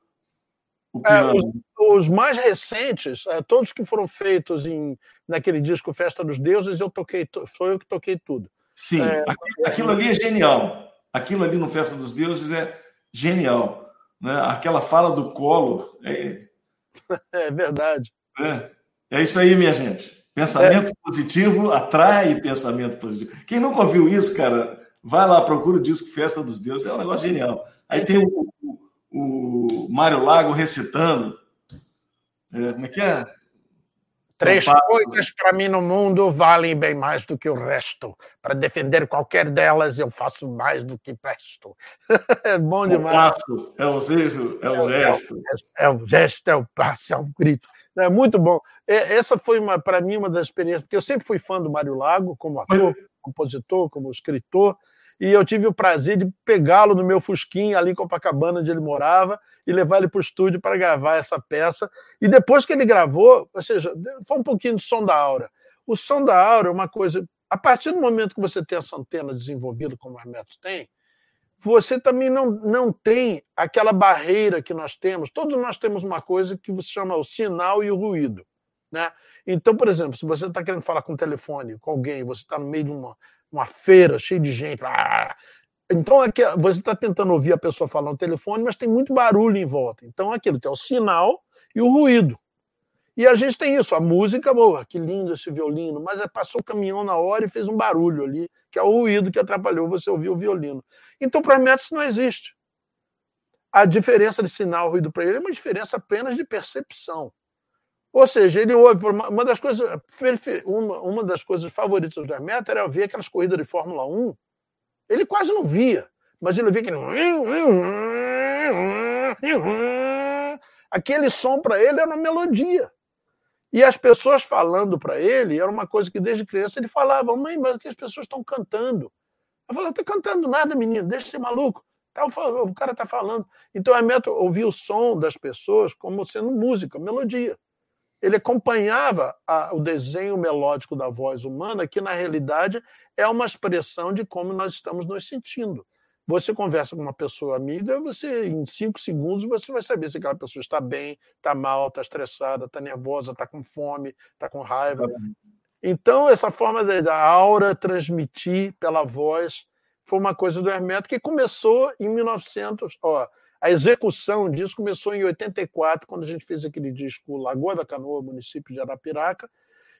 o é, piano. É, os, os, mais recentes, é, todos que foram feitos em, naquele disco Festa dos Deuses, eu toquei, sou eu que toquei tudo. Sim, é, aquilo, aquilo, ali é genial. Aquilo ali no Festa dos Deuses é genial. Né? Aquela fala do colo é, é verdade. É, é isso aí, minha gente. Pensamento é. positivo atrai pensamento positivo. Quem nunca ouviu isso, cara, Vai lá, procura o disco Festa dos Deuses, é um negócio genial. Aí tem o, o, o Mário Lago recitando. É, como é que é? Três coisas para mim no mundo valem bem mais do que o resto. Para defender qualquer delas, eu faço mais do que presto. é bom demais. O passo, é o gesto, é o gesto. É o gesto, é o passo, é o grito. É muito bom. Essa foi, para mim, uma das experiências, porque eu sempre fui fã do Mário Lago, como ator, compositor, como escritor, e eu tive o prazer de pegá-lo no meu Fusquinha ali em Copacabana, onde ele morava, e levar ele para o estúdio para gravar essa peça. E depois que ele gravou, ou seja, foi um pouquinho de som da aura. O som da aura é uma coisa. A partir do momento que você tem essa antena desenvolvida, como o Hermeto tem, você também não, não tem aquela barreira que nós temos. Todos nós temos uma coisa que você chama o sinal e o ruído. Né? Então, por exemplo, se você está querendo falar com o telefone com alguém, você está no meio de uma, uma feira cheia de gente, ah, então aqui, você está tentando ouvir a pessoa falar no telefone, mas tem muito barulho em volta. Então aquilo tem o sinal e o ruído. E a gente tem isso, a música, boa, que lindo esse violino, mas é, passou o caminhão na hora e fez um barulho ali, que é o ruído que atrapalhou você ouvir o violino. Então, para Hermeto, isso não existe. A diferença de sinal e ruído para ele é uma diferença apenas de percepção. Ou seja, ele ouve. Uma das coisas, uma, uma das coisas favoritas do Hermeto era ver aquelas corridas de Fórmula 1. Ele quase não via, mas ele via aquele. Aquele som para ele era uma melodia. E as pessoas falando para ele era uma coisa que desde criança ele falava: mãe, mas que as pessoas estão cantando. Eu não está cantando nada, menino, deixa de ser maluco. Tá, o cara está falando. Então, Hermeto ouvia o som das pessoas como sendo música, melodia ele acompanhava a, o desenho melódico da voz humana, que na realidade é uma expressão de como nós estamos nos sentindo. Você conversa com uma pessoa amiga, você em cinco segundos você vai saber se aquela pessoa está bem, está mal, está estressada, está nervosa, está com fome, está com raiva. Então essa forma da aura transmitir pela voz foi uma coisa do Hermeto que começou em 1900. Ó, a execução disso começou em 84, quando a gente fez aquele disco Lagoa da Canoa, município de Arapiraca,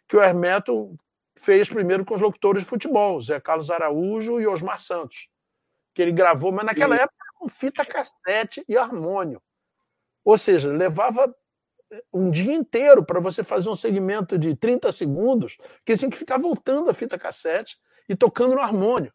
que o Hermeto fez primeiro com os locutores de futebol, Zé Carlos Araújo e Osmar Santos, que ele gravou, mas naquela época com fita cassete e harmônio. Ou seja, levava eh, um dia inteiro para você fazer um segmento de 30 segundos, que tinha que ficar voltando a fita cassete e tocando no harmônio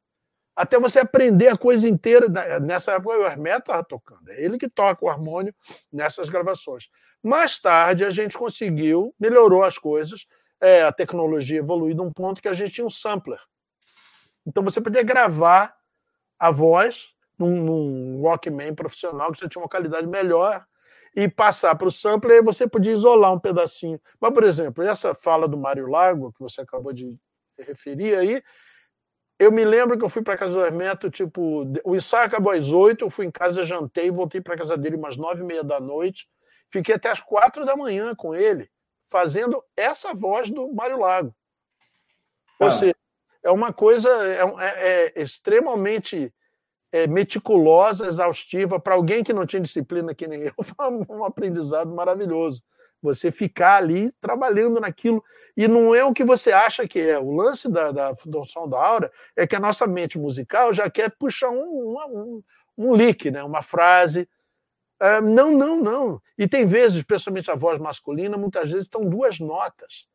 até você aprender a coisa inteira. Nessa época, o Hermeto estava tocando, é ele que toca o harmônio nessas gravações. Mais tarde, a gente conseguiu, melhorou as coisas, é, a tecnologia evoluiu de um ponto que a gente tinha um sampler. Então, você podia gravar a voz num, num Walkman profissional que já tinha uma qualidade melhor e passar para o sampler, e você podia isolar um pedacinho. Mas, por exemplo, essa fala do Mário Lago, que você acabou de referir aí, eu me lembro que eu fui para casa do Hermeto, tipo, o ensaio acabou às oito, eu fui em casa, jantei, voltei para casa dele umas nove e meia da noite, fiquei até às quatro da manhã com ele, fazendo essa voz do Mário Lago. Ou ah. seja, é uma coisa é, é, é extremamente é, meticulosa, exaustiva, para alguém que não tinha disciplina que nem eu, foi um aprendizado maravilhoso você ficar ali trabalhando naquilo. E não é o que você acha que é. O lance da, da Fundação da Aura é que a nossa mente musical já quer puxar um, um, um leak, né? uma frase. Uh, não, não, não. E tem vezes, especialmente a voz masculina, muitas vezes estão duas notas.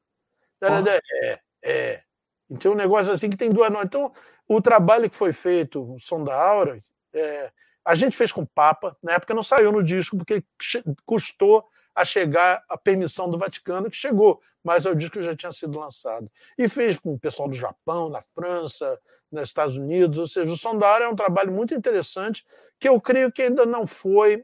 É, é. Então, um negócio assim que tem duas notas. Então, o trabalho que foi feito, o Som da Aura, é, a gente fez com Papa, na época não saiu no disco, porque custou a chegar a permissão do Vaticano, que chegou, mas o disco já tinha sido lançado. E fez com o pessoal do Japão, da França, nos Estados Unidos, ou seja, o Som da Hora é um trabalho muito interessante que eu creio que ainda não foi.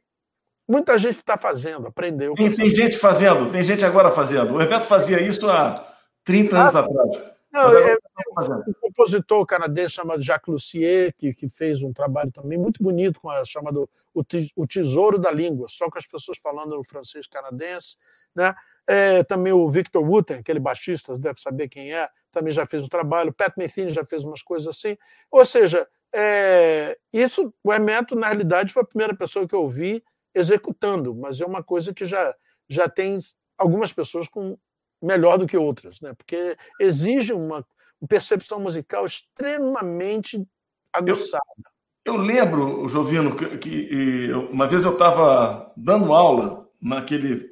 Muita gente está fazendo, aprendeu. Tem, tem, gente fazendo, tem gente agora fazendo. O Roberto fazia isso há 30 anos ah, atrás. Não, é, um compositor canadense chamado Jacques Lussier, que, que fez um trabalho também muito bonito com a chamado o, Tesouro da Língua, só com as pessoas falando francês canadense. Né? É, também o Victor Wooten, aquele baixista, você deve saber quem é, também já fez um trabalho. Pat Metheny já fez umas coisas assim. Ou seja, é, isso, o Hermeto, na realidade, foi a primeira pessoa que eu vi executando, mas é uma coisa que já, já tem algumas pessoas com melhor do que outras, né? Porque exige uma, percepção musical extremamente aguçada. Eu, eu lembro, Jovino, que, que uma vez eu estava dando aula naquele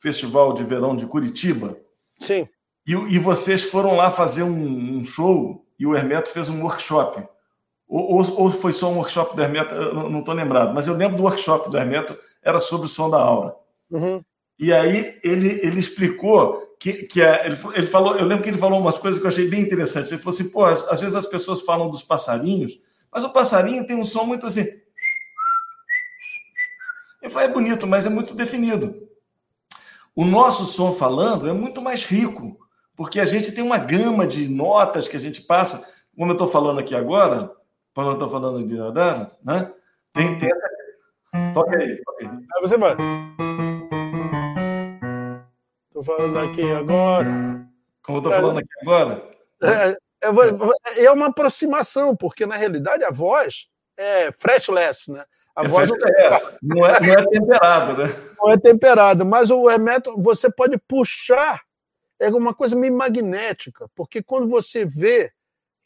festival de verão de Curitiba. Sim. E, e vocês foram lá fazer um, um, show e o Hermeto fez um workshop. Ou, ou, ou foi só um workshop do Hermeto, não estou lembrado, mas eu lembro do workshop do Hermeto, era sobre o som da aura. Uhum. E aí ele, ele explicou que, que é, ele, ele falou, eu lembro que ele falou umas coisas que eu achei bem interessantes. Ele falou assim, pô, às, às vezes as pessoas falam dos passarinhos, Mas o passarinho tem um som muito assim. Ele falou, é bonito, mas é muito definido. O nosso som falando é muito mais rico, porque a gente tem uma gama de notas que a gente passa, como eu estou falando aqui agora, quando eu estou falando de nadar, né? Tem, tem essa. Toca aí, toca aí. Aí você vai. Falando aqui agora. Como eu estou falando aqui agora? É, é, é, uma aproximação, porque na realidade a voz é fretless, né? A é voz não é, não é temperado, né? Não é temperado, mas o Hermeto, você pode puxar, é uma coisa meio magnética, porque quando você vê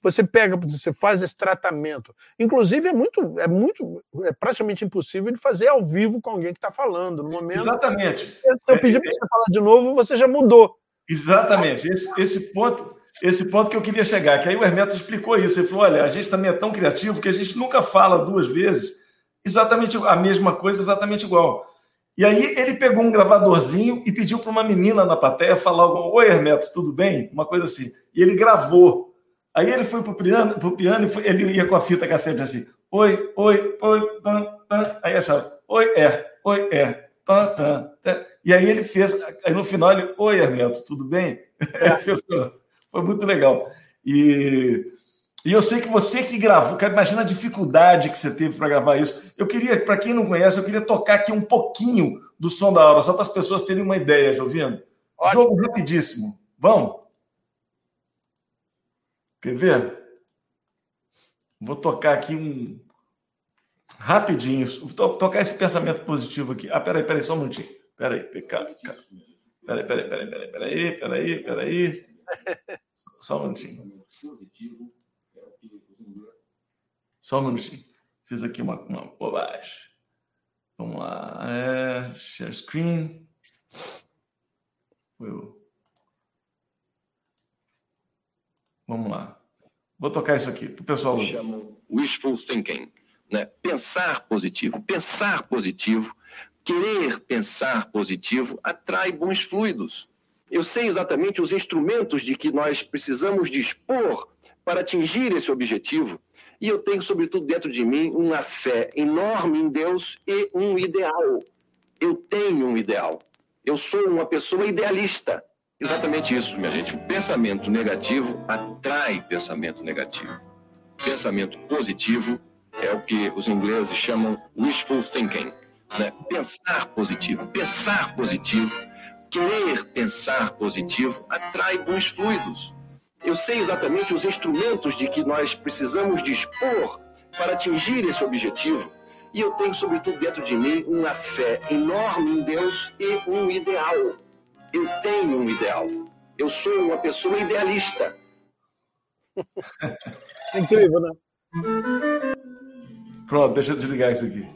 você pega, você faz esse tratamento. Inclusive, é muito, é muito, é praticamente impossível de fazer ao vivo com alguém que está falando. No momento. Exatamente. Se eu pedir para você falar de novo, você já mudou. Exatamente. Esse, esse ponto. Esse ponto que eu queria chegar, que aí o Hermeto explicou isso. Ele falou: olha, a gente também é tão criativo que a gente nunca fala duas vezes exatamente a mesma coisa, exatamente igual. E aí ele pegou um gravadorzinho e pediu para uma menina na plateia falar: Oi, Hermeto, tudo bem? Uma coisa assim. E ele gravou Aí ele foi pro piano, pro piano e ele ia com a fita cassete assim. Oi, oi, oi, pam, pam. Aí achava, oi, é, oi, é, pam, pam, E aí ele fez, aí no final ele, oi, Hermeto, tudo bem? É. Fez, foi muito legal. E, e eu sei que você que gravou, imagina a dificuldade que você teve para gravar isso. Eu queria, para quem não conhece, eu queria tocar aqui um pouquinho do som da aula, só para as pessoas terem uma ideia, Jovino. Jogo rapidíssimo. Vamos? Quer ver? Vou tocar aqui um. Rapidinho. Vou tocar esse pensamento positivo aqui. Ah, peraí, peraí, só um minutinho. Peraí, peraí, peraí, peraí, peraí, peraí, peraí, peraí. Só um minutinho. Só um minutinho. Fiz aqui uma, uma bobagem. Vamos lá. É, share screen. Foi o. Vamos lá. Vou tocar isso aqui para o pessoal. Chamam wishful thinking, né? Pensar positivo. Pensar positivo, querer pensar positivo atrai bons fluidos. Eu sei exatamente os instrumentos de que nós precisamos dispor para atingir esse objetivo. E eu tenho, sobretudo, dentro de mim, uma fé enorme em Deus e um ideal. Eu tenho um ideal. Eu sou uma pessoa idealista. Exatamente isso, minha gente. O pensamento negativo atrai pensamento negativo. Pensamento positivo é o que os ingleses chamam wishful thinking. Né? Pensar positivo. Pensar positivo, querer pensar positivo, atrai bons fluidos. Eu sei exatamente os instrumentos de que nós precisamos dispor para atingir esse objetivo. E eu tenho, sobretudo, dentro de mim, uma fé enorme em Deus e um ideal eu tenho um ideal. Eu sou uma pessoa idealista. Incrível, né? Pronto, deixa eu desligar isso aqui.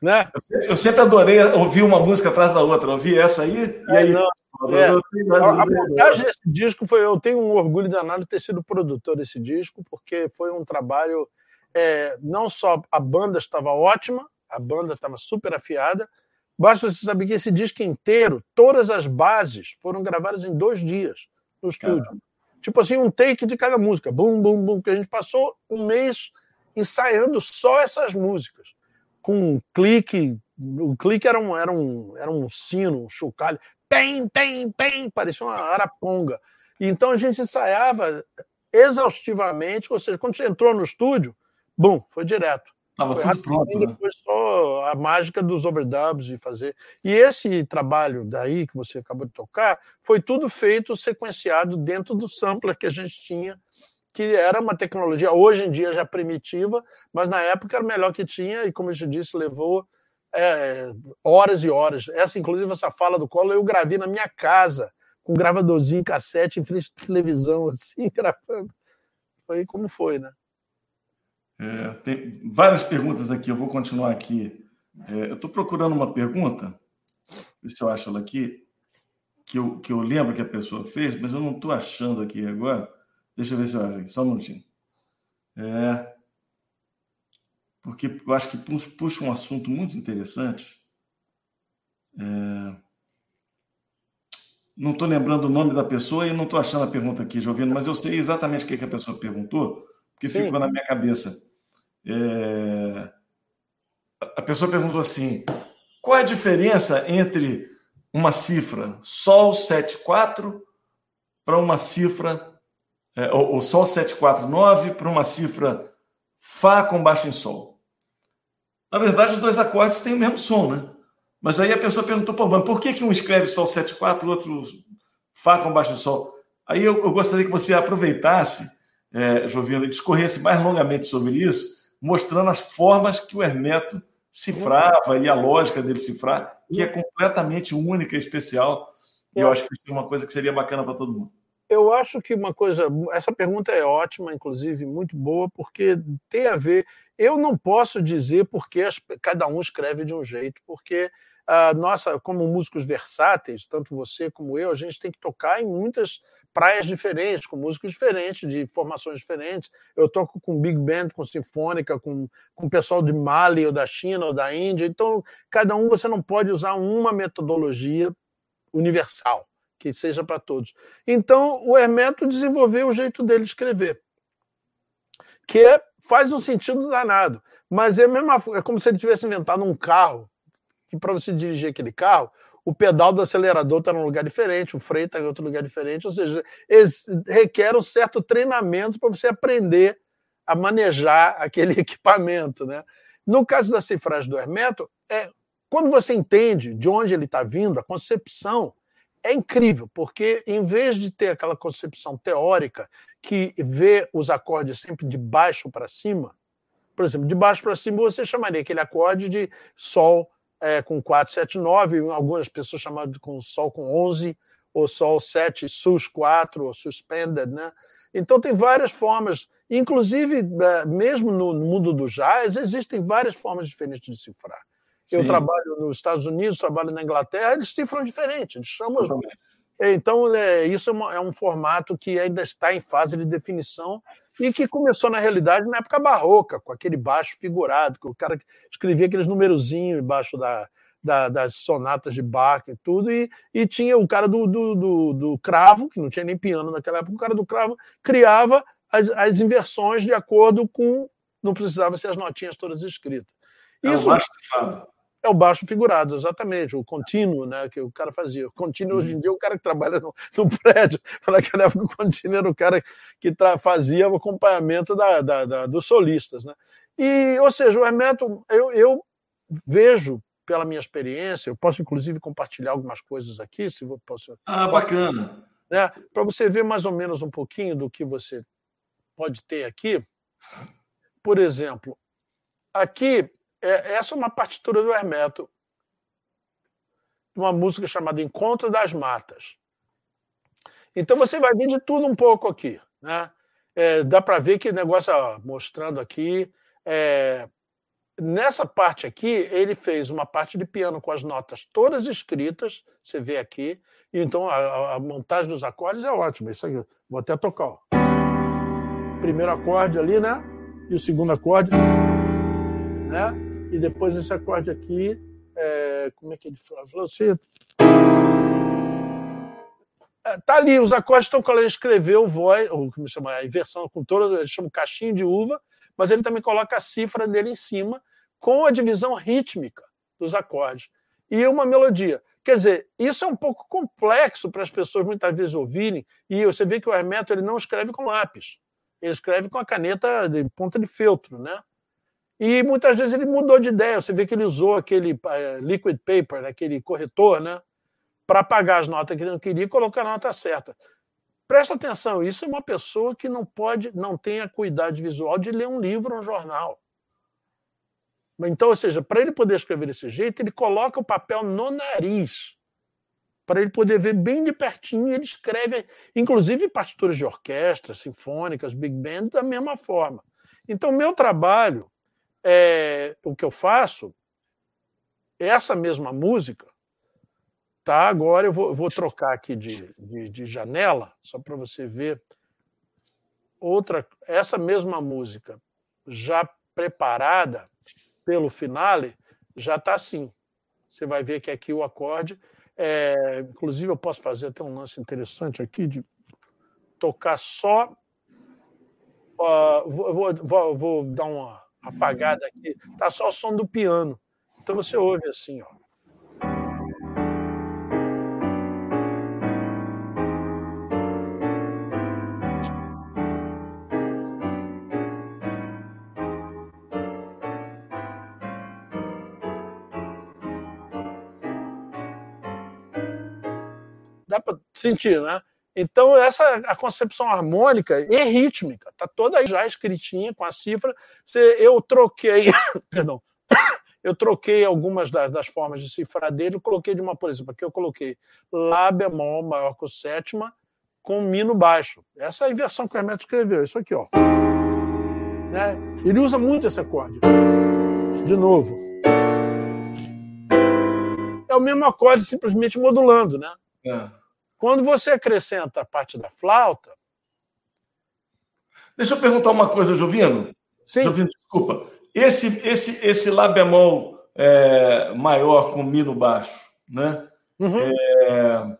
Né? Eu sempre adorei ouvir uma música atrás da outra. Ouvi essa aí e aí. Não, é. A montagem desse disco foi. Eu tenho um orgulho danado de ter sido produtor desse disco, porque foi um trabalho. É, não só a banda estava ótima, a banda estava super afiada, Basta você saber que esse disco inteiro, todas as bases foram gravadas em dois dias no estúdio. Caramba. Tipo assim, um take de cada música. Bum, bum, bum. Que a gente passou um mês ensaiando só essas músicas. Com um clique. O clique era um, era um, era um sino, um chocalho. Pem, pem, pem. Parecia uma araponga. Então a gente ensaiava exaustivamente. Ou seja, quando você entrou no estúdio, bum, foi direto. Estava tudo pronto. Né? Depois só a mágica dos overdubs e fazer. E esse trabalho daí que você acabou de tocar foi tudo feito sequenciado dentro do sampler que a gente tinha, que era uma tecnologia hoje em dia já primitiva, mas na época era o melhor que tinha e como eu disse levou é, horas e horas. Essa inclusive essa fala do Collor eu gravei na minha casa com um gravadorzinho cassete em frente à televisão assim gravando. Foi como foi, né? É, tem várias perguntas aqui, eu vou continuar aqui. É, eu estou procurando uma pergunta, ver se eu acho ela aqui, que eu, que eu lembro que a pessoa fez, mas eu não estou achando aqui agora. Deixa eu ver se eu acho aqui, só um minutinho. É, porque eu acho que puxa um assunto muito interessante. É, não estou lembrando o nome da pessoa e não estou achando a pergunta aqui, Jovino, mas eu sei exatamente o que, que a pessoa perguntou que Sim. ficou na minha cabeça. É... A pessoa perguntou assim: qual é a diferença entre uma cifra Sol 74 para uma cifra, é, ou, ou Sol 749 para uma cifra Fá com baixo em Sol? Na verdade, os dois acordes têm o mesmo som, né? Mas aí a pessoa perguntou, pô, mas por que, que um escreve Sol 74 e outro Fá com baixo em Sol? Aí eu, eu gostaria que você aproveitasse, é, Jovino, e discorresse mais longamente sobre isso, mostrando as formas que o Hermeto cifrava e a lógica dele cifrar, que é completamente única e especial. E eu acho que isso é uma coisa que seria bacana para todo mundo. Eu acho que uma coisa, essa pergunta é ótima, inclusive muito boa, porque tem a ver. Eu não posso dizer porque cada um escreve de um jeito, porque a nossa, como músicos versáteis, tanto você como eu, a gente tem que tocar em muitas praias diferentes, com músicos diferentes, de formações diferentes. Eu toco com big band, com sinfônica, com, com pessoal de Mali, ou da China, ou da Índia. Então, cada um você não pode usar uma metodologia universal, que seja para todos. Então, o Hermeto desenvolveu o jeito dele escrever, que é, faz um sentido danado. Mas é, mesmo, é como se ele tivesse inventado um carro, que para você dirigir aquele carro, o pedal do acelerador está num lugar diferente, o freio está em outro lugar diferente, ou seja, requer um certo treinamento para você aprender a manejar aquele equipamento. Né? No caso da cifragem do Hermeto, é, quando você entende de onde ele está vindo, a concepção é incrível, porque em vez de ter aquela concepção teórica que vê os acordes sempre de baixo para cima, por exemplo, de baixo para cima você chamaria aquele acorde de Sol, é, com 4, 7, 9, algumas pessoas chamam de com Sol com 11, ou Sol 7, Sus 4, ou Suspended, né? Então tem várias formas, inclusive é, mesmo no mundo do jazz, existem várias formas diferentes de cifrar. Sim. Eu trabalho nos Estados Unidos, trabalho na Inglaterra, eles cifram diferente, eles chamam. Então, é, isso é, uma, é um formato que ainda está em fase de definição e que começou, na realidade, na época barroca, com aquele baixo figurado, que o cara escrevia aqueles numerozinhos embaixo da, da, das sonatas de Bach e tudo, e, e tinha o cara do, do, do, do, cravo, que não tinha nem piano naquela época, o cara do cravo criava as, as inversões de acordo com. Não precisava ser as notinhas todas escritas. Isso, é o é o baixo figurado, exatamente, o contínuo, né, que o cara fazia. O contínuo, hoje em uhum. dia, é o cara que trabalha no, no prédio. Naquela época, o contínuo era o cara que fazia o acompanhamento da, da, da, dos solistas. Né? E, ou seja, o Hermeto, eu, eu vejo, pela minha experiência, eu posso, inclusive, compartilhar algumas coisas aqui, se eu posso. Ah, bacana. Né, Para você ver mais ou menos um pouquinho do que você pode ter aqui. Por exemplo, aqui é, essa é uma partitura do Hermeto, uma música chamada Encontro das Matas. Então você vai ver de tudo um pouco aqui. Né? É, dá para ver que negócio, ó, mostrando aqui. É, nessa parte aqui, ele fez uma parte de piano com as notas todas escritas, você vê aqui. Então a, a montagem dos acordes é ótima. Isso aqui, vou até tocar. Ó. Primeiro acorde ali, né? E o segundo acorde, né? E depois esse acorde aqui, é, como é que ele falou? Assim, é, tá ali, os acordes estão quando ele escreveu voz, ou como chama, a inversão com todas, ele chama caixinho de uva, mas ele também coloca a cifra dele em cima com a divisão rítmica dos acordes e uma melodia. Quer dizer, isso é um pouco complexo para as pessoas muitas vezes ouvirem, e você vê que o Hermeto ele não escreve com lápis, ele escreve com a caneta de ponta de feltro, né? E muitas vezes ele mudou de ideia. Você vê que ele usou aquele uh, liquid paper, né, aquele corretor, né, para apagar as notas que ele não queria e colocar a nota certa. Presta atenção, isso é uma pessoa que não pode, não tem a cuidado visual de ler um livro um jornal. Então, ou seja, para ele poder escrever desse jeito, ele coloca o papel no nariz, para ele poder ver bem de pertinho. Ele escreve, inclusive, partituras de orquestra, sinfônicas, big band, da mesma forma. Então, meu trabalho é, o que eu faço, essa mesma música, tá? Agora eu vou, vou trocar aqui de, de, de janela, só para você ver. Outra, essa mesma música, já preparada pelo finale, já está assim. Você vai ver que aqui o acorde. É, inclusive, eu posso fazer até um lance interessante aqui de tocar só Uh, vou, vou, vou, dar uma apagada aqui. Tá só o som do piano. Então você ouve assim, ó. Dá para sentir, né? Então, essa a concepção harmônica e rítmica está toda aí já escritinha com a cifra. Eu troquei, perdão, eu troquei algumas das, das, formas de cifrar dele, coloquei de uma, por exemplo, aqui eu coloquei Lá bemol maior com sétima com Mi no baixo. Essa é a inversão que o Hermeto escreveu, isso aqui, ó. Né? Ele usa muito esse acorde. De novo. É o mesmo acorde, simplesmente modulando, né? É. Quando você acrescenta a parte da flauta. Deixa eu perguntar uma coisa, Jovino. Sim. Jovino, desculpa. Esse, esse, esse Lá bemol é, maior com Mi no baixo, né? Uhum. É...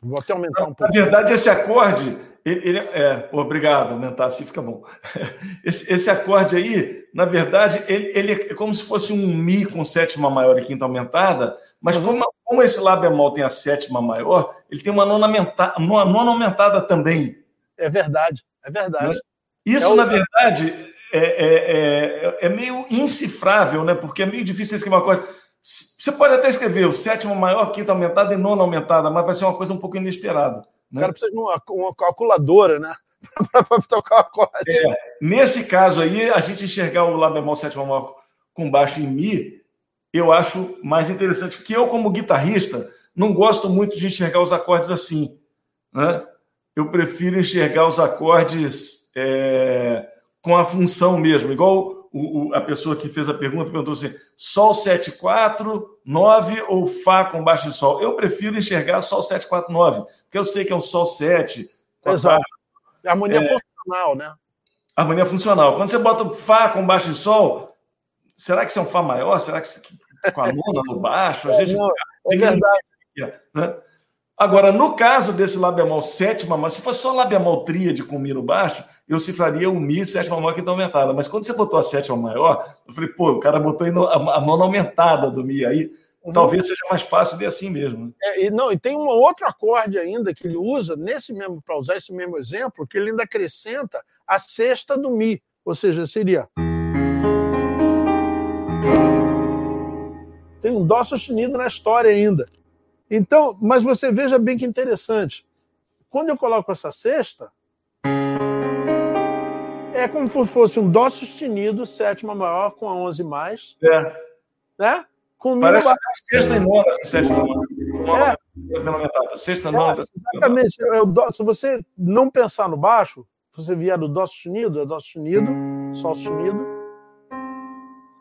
Vou até aumentar um pouco. Na verdade, esse acorde. Ele, ele, é, obrigado, aumentar assim fica bom. Esse, esse acorde aí, na verdade, ele, ele é como se fosse um Mi com sétima maior e quinta aumentada, mas uhum. como, como esse Lá bemol tem a sétima maior, ele tem uma nona, aumenta, uma nona aumentada também. É verdade, é verdade. Né? Isso, é o... na verdade, é, é, é, é, meio incifrável, né? Porque é meio difícil escrever uma coisa. Você pode até escrever o sétimo maior, quinta aumentada e nona aumentada, mas vai ser uma coisa um pouco inesperada. Né? O cara precisa de uma, uma calculadora, né? para tocar o acorde. É, nesse caso aí, a gente enxergar o Lá bemol sétima maior com baixo em Mi eu acho mais interessante, porque eu, como guitarrista, não gosto muito de enxergar os acordes assim. Né? Eu prefiro enxergar os acordes é, com a função mesmo, igual o, o, a pessoa que fez a pergunta perguntou assim: Sol 7, 4, 9 ou Fá com baixo de Sol? Eu prefiro enxergar Sol 7, 4, 9, porque eu sei que é um Sol 7. Exato. Harmonia é, funcional, né? Harmonia funcional. Quando você bota Fá com baixo de Sol, será que isso é um Fá maior? Será que com a nona no baixo. A gente, não, é verdade. Né? Agora, no caso desse Lá bemol sétima, mas se fosse só Lá bemol tríade com Mi no baixo, eu cifraria o Mi sétima maior que está aumentada. Mas quando você botou a sétima maior, eu falei, pô, o cara botou a nona aumentada do Mi aí. Uhum. Talvez seja mais fácil ver assim mesmo. Né? É, e, não, e tem um outro acorde ainda que ele usa, nesse mesmo, para usar esse mesmo exemplo, que ele ainda acrescenta a sexta do Mi. Ou seja, seria. Tem um dó sustenido na história ainda. Então, mas você veja bem que interessante. Quando eu coloco essa sexta, é como se fosse um dó sustenido, sétima maior com a 11 mais. É. Né? Com Parece ba... sexta e nona, sétima maior. É. Sexta, nona. É, exatamente. É se você não pensar no baixo, você vier do dó sustenido, é dó sustenido, sol sustenido,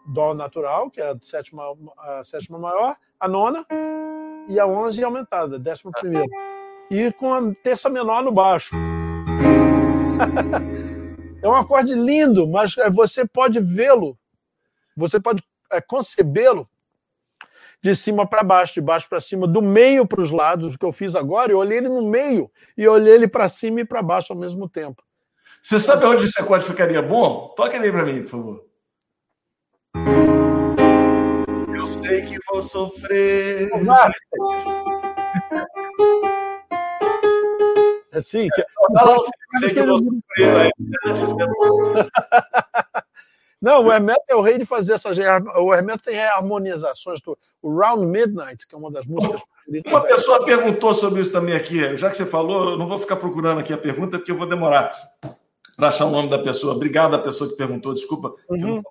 Dó natural, que é a sétima, a sétima maior, a nona, e a onze aumentada, décima primeira. E com a terça menor no baixo. é um acorde lindo, mas é, você pode vê-lo, você pode é, concebê-lo de cima para baixo, de baixo para cima, do meio para os lados, o que eu fiz agora, eu olhei ele no meio e olhei ele para cima e para baixo ao mesmo tempo. Você sabe onde esse acorde ficaria bom? Toque ele aí para mim, por favor. Eu sei que vou sofrer. Assim, que... sei que vou sofrer, Não, o Hermeto é o rei de fazer essas. O Hermeto tem harmonizações. Do... O Round Midnight, que é uma das músicas Uma pessoa perguntou sobre isso também aqui. Já que você falou, eu não vou ficar procurando aqui a pergunta, porque eu vou demorar para achar o nome da pessoa. Obrigado à pessoa que perguntou, desculpa. Uhum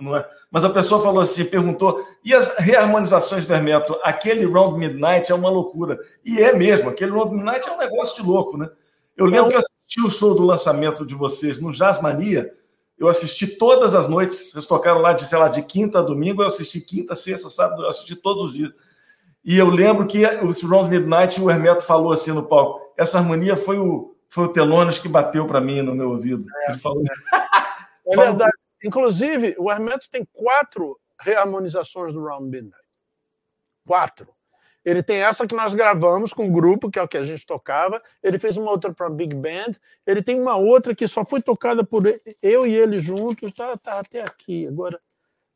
não é? Mas a pessoa falou assim, perguntou, e as reharmonizações do Hermeto? Aquele Round Midnight é uma loucura. E é mesmo, aquele Round Midnight é um negócio de louco, né? Eu lembro que eu assisti o show do lançamento de vocês no Jazz Mania, eu assisti todas as noites, vocês tocaram lá de, sei lá, de quinta a domingo, eu assisti quinta, sexta, sábado, eu assisti todos os dias. E eu lembro que o Round Midnight, o Hermeto falou assim no palco, essa harmonia foi o, foi o Telones que bateu para mim no meu ouvido. É, Ele falou... É, é verdade. Inclusive, o Hermeto tem quatro reharmonizações do Round Midnight. Quatro. Ele tem essa que nós gravamos com o grupo, que é o que a gente tocava. Ele fez uma outra para Big Band. Ele tem uma outra que só foi tocada por eu e ele juntos. Tá, tá até aqui. Agora,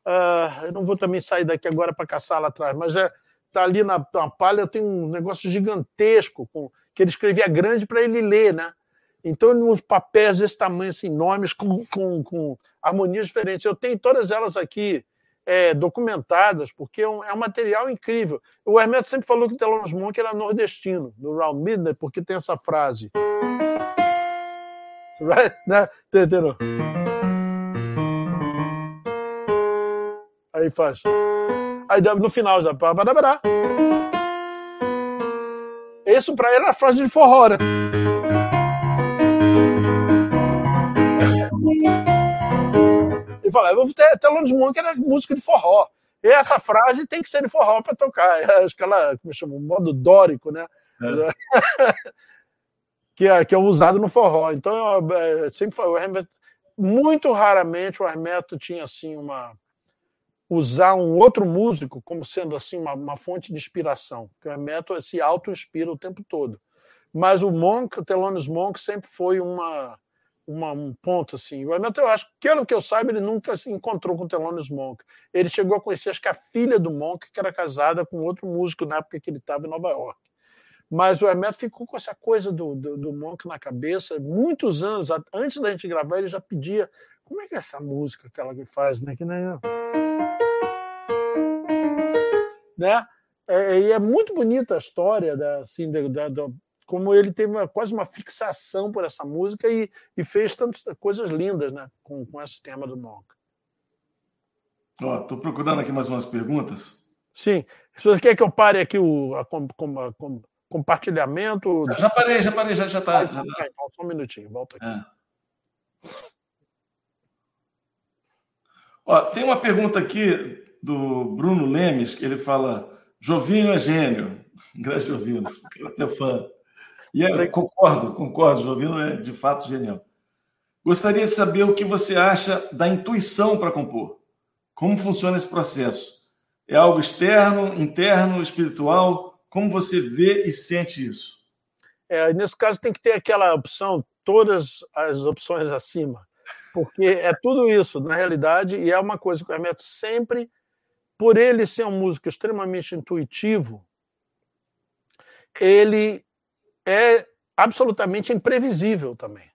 uh, eu não vou também sair daqui agora para caçar lá atrás, mas é, tá ali na, na palha. Tem um negócio gigantesco com, que ele escrevia grande para ele ler, né? Então, uns papéis desse tamanho, assim, enormes, com, com, com harmonias diferentes. Eu tenho todas elas aqui é, documentadas, porque é um, é um, material incrível. O Hermeto sempre falou que Thelonious Monk era nordestino, do Round Midnight, porque tem essa frase. Right? Né? Entendeu? Aí faz. Aí no final já. Isso para ele era frase de forró, né? falar, eu vou ter Thelonious Monk era música de forró. E essa frase tem que ser de forró para tocar. Acho que ela, como chama, modo dórico, né? É. que, é, que é usado no forró. Então, eu, é, sempre foi, muito raramente o Hermeto tinha assim uma usar um outro músico como sendo assim uma, uma fonte de inspiração. Porque o Hermeto se auto-inspira o tempo todo. Mas o Monk, o Thelonious Monk sempre foi uma uma, um ponto assim. O Hamilton, eu acho, pelo que eu saiba, ele nunca se encontrou com o Thelonious Monk. Ele chegou a conhecer, acho que a filha do Monk, que era casada com outro músico na época que ele estava em Nova York. Mas o Hermeto ficou com essa coisa do, do, do, Monk na cabeça. Muitos anos antes da gente gravar, ele já pedia: como é que é essa música que ela faz, né? Que nem. Né? É, e é muito bonita a história da, assim, da, da, como ele teve uma, quase uma fixação por essa música e, e fez tantas coisas lindas né, com, com esse tema do Monk. Estou procurando aqui mais umas perguntas. Sim. Se você quer que eu pare aqui o a, a, com, compartilhamento. Já, já, parei, já parei, já está. Já tá. tá. Então, só um minutinho, volta aqui. É. Ó, tem uma pergunta aqui do Bruno Lemes, que ele fala: Jovinho é gênio. Grande Jovino, até fã. E eu concordo, concordo, Jovino é de fato genial. Gostaria de saber o que você acha da intuição para compor. Como funciona esse processo? É algo externo, interno, espiritual? Como você vê e sente isso? É, nesse caso tem que ter aquela opção, todas as opções acima, porque é tudo isso, na realidade, e é uma coisa que o Hermeto sempre, por ele ser um músico extremamente intuitivo, ele é absolutamente imprevisível também.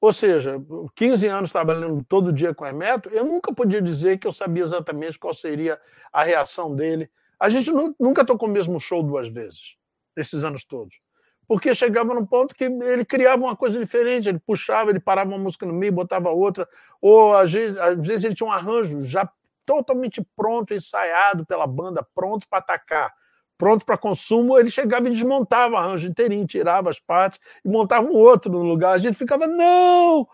Ou seja, 15 anos trabalhando todo dia com o Hermeto, eu nunca podia dizer que eu sabia exatamente qual seria a reação dele. A gente nunca tocou o mesmo show duas vezes, esses anos todos. Porque chegava num ponto que ele criava uma coisa diferente, ele puxava, ele parava uma música no meio, botava outra, ou às vezes, às vezes ele tinha um arranjo já totalmente pronto, ensaiado pela banda, pronto para atacar pronto para consumo, ele chegava e desmontava o arranjo inteirinho, tirava as partes e montava um outro no lugar. A gente ficava, não!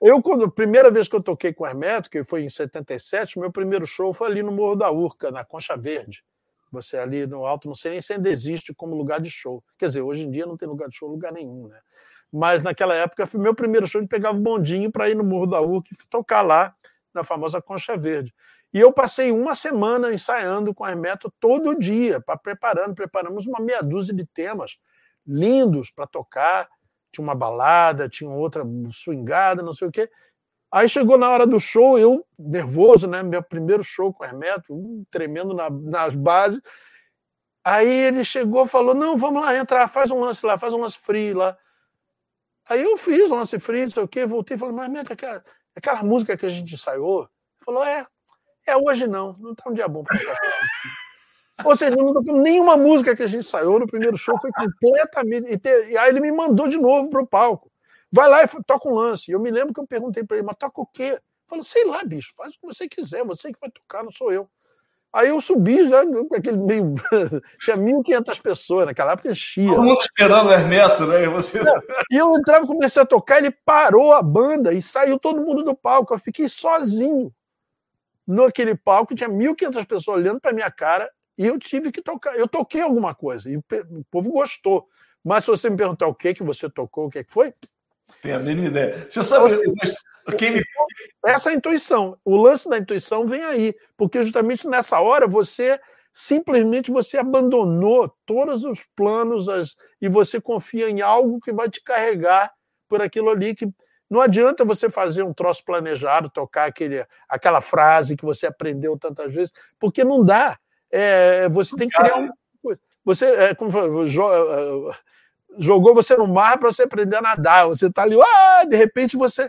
Eu, quando a primeira vez que eu toquei com o Hermeto, que foi em 77, meu primeiro show foi ali no Morro da Urca, na Concha Verde. Você ali no alto, não sei nem se ainda existe como lugar de show. Quer dizer, hoje em dia não tem lugar de show lugar nenhum, né? Mas naquela época foi meu primeiro show, gente pegava o bondinho para ir no Morro da Urca e tocar lá na famosa Concha Verde. E eu passei uma semana ensaiando com a Hermeto todo dia, para preparando, preparamos uma meia dúzia de temas lindos para tocar. Tinha uma balada, tinha outra swingada, não sei o quê. Aí chegou na hora do show, eu nervoso, né? Meu primeiro show com o Hermeto, tremendo na, nas bases. Aí ele chegou falou: Não, vamos lá, entrar, faz um lance lá, faz um lance free lá. Aí eu fiz um lance free, não sei o quê, voltei e falei: Mas, Hermeto, aquela, aquela música que a gente ensaiou? Ele falou: É, é, hoje não. Não tá um dia bom para Ou seja, não tocamos nenhuma música que a gente saiu no primeiro show, foi completamente. E, e aí ele me mandou de novo pro palco. Vai lá e toca um lance. Eu me lembro que eu perguntei para ele, mas toca o quê? Ele falou, sei lá, bicho, faz o que você quiser, você que vai tocar, não sou eu. Aí eu subi já com aquele meio. Tinha 1.500 pessoas, naquela época enchia. Todo mundo esperando o Hermeto, né? E, você... e eu entrava, comecei a tocar, ele parou a banda e saiu todo mundo do palco. Eu fiquei sozinho naquele palco, tinha 1.500 pessoas olhando para minha cara e eu tive que tocar. Eu toquei alguma coisa e o povo gostou. Mas se você me perguntar o que que você tocou, o que, que foi? Tem a mínima ideia. Você sabe. Quem me... Essa é a intuição. O lance da intuição vem aí, porque justamente nessa hora você simplesmente você abandonou todos os planos as, e você confia em algo que vai te carregar por aquilo ali que não adianta você fazer um troço planejado, tocar aquele, aquela frase que você aprendeu tantas vezes, porque não dá. É, você tem que criar uma coisa. Você, é, como é, jogou você no mar para você aprender a nadar. Você está ali, ah, de repente você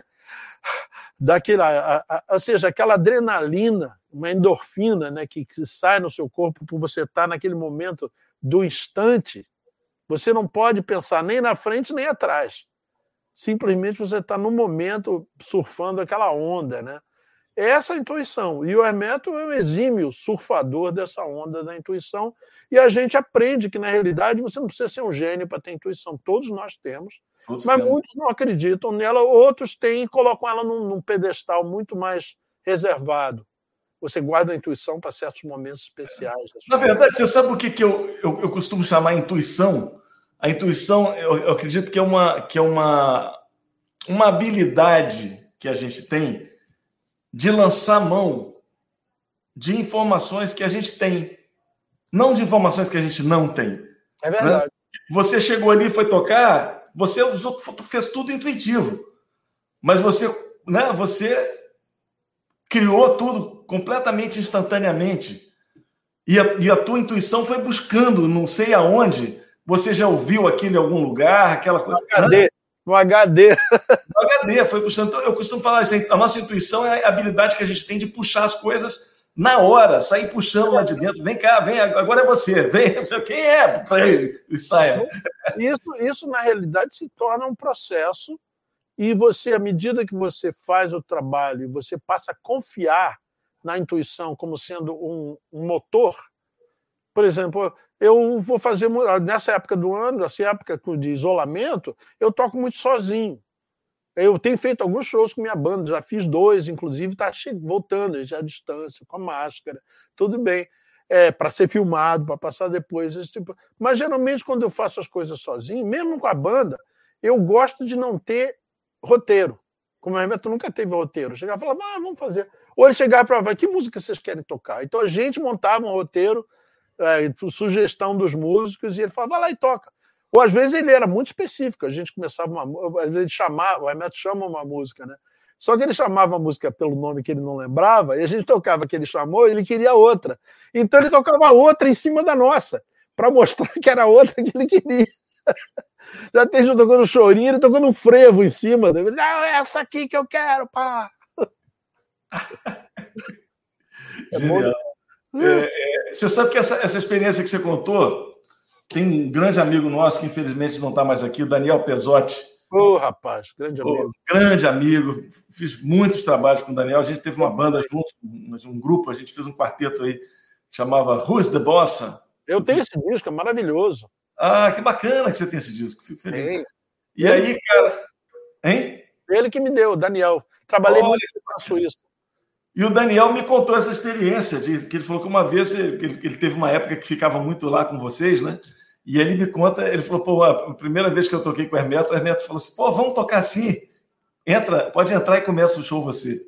dá aquela, ou seja, aquela adrenalina, uma endorfina, né, que, que sai no seu corpo por você estar tá naquele momento do instante. Você não pode pensar nem na frente nem atrás simplesmente você está no momento surfando aquela onda, né? Essa é a intuição. E o Hermeto é um exímio surfador dessa onda da intuição. E a gente aprende que, na realidade, você não precisa ser um gênio para ter intuição. Todos nós temos. Todos mas temos. muitos não acreditam nela, outros têm e colocam ela num, num pedestal muito mais reservado. Você guarda a intuição para certos momentos especiais. Na verdade, você sabe o que, que eu, eu, eu costumo chamar intuição? A intuição, eu, eu acredito que é uma que é uma uma habilidade que a gente tem de lançar mão de informações que a gente tem, não de informações que a gente não tem. É verdade. Né? Você chegou ali, foi tocar, você fez tudo intuitivo, mas você, né? Você criou tudo completamente instantaneamente e a, e a tua intuição foi buscando, não sei aonde, você já ouviu aquilo em algum lugar? Aquela coisa. No HD. No HD. No HD, foi puxando. Então, eu costumo falar assim: a nossa intuição é a habilidade que a gente tem de puxar as coisas na hora, sair puxando lá de dentro. Vem cá, vem, agora é você. Vem, quem é? E saia. Isso, isso, na realidade, se torna um processo. E você, à medida que você faz o trabalho e você passa a confiar na intuição como sendo um, um motor, por exemplo, eu vou fazer nessa época do ano, nessa época de isolamento, eu toco muito sozinho. Eu tenho feito alguns shows com minha banda, já fiz dois, inclusive está voltando já à distância, com a máscara, tudo bem. É, para ser filmado, para passar depois, esse tipo. Mas geralmente, quando eu faço as coisas sozinho, mesmo com a banda, eu gosto de não ter roteiro. Como o Hermeto nunca teve roteiro. Chegava e falava, ah, vamos fazer. Ou ele chegava para falar, que música vocês querem tocar? Então a gente montava um roteiro é, sugestão dos músicos, e ele falava, vai lá e toca. Ou às vezes ele era muito específico, a gente começava uma. Às vezes ele chamava, o Hermeto chama uma música, né? Só que ele chamava a música pelo nome que ele não lembrava, e a gente tocava que ele chamou, e ele queria outra. Então ele tocava outra em cima da nossa, para mostrar que era outra que ele queria. Já tem gente tocando chorinho, ele tocando um frevo em cima. Não, é essa aqui que eu quero, pá. É Genial. É, é, você sabe que essa, essa experiência que você contou, tem um grande amigo nosso que infelizmente não está mais aqui, o Daniel Pesotti. Ô, oh, rapaz, grande amigo. Oh, grande amigo. Fiz muitos trabalhos com o Daniel. A gente teve uma banda junto, um grupo, a gente fez um quarteto aí, chamava Who's the Bossa. Eu tenho esse disco, é maravilhoso. Ah, que bacana que você tem esse disco. Fico feliz. Tem. E aí, cara. Hein? Ele que me deu, Daniel. Trabalhei Olha, muito com a Suíça. E o Daniel me contou essa experiência, de, que ele falou que uma vez ele, ele, teve uma época que ficava muito lá com vocês, né? E ele me conta, ele falou, pô, a primeira vez que eu toquei com o Hermeto, o Hermeto falou assim, pô, vamos tocar assim, entra, pode entrar e começa o show você.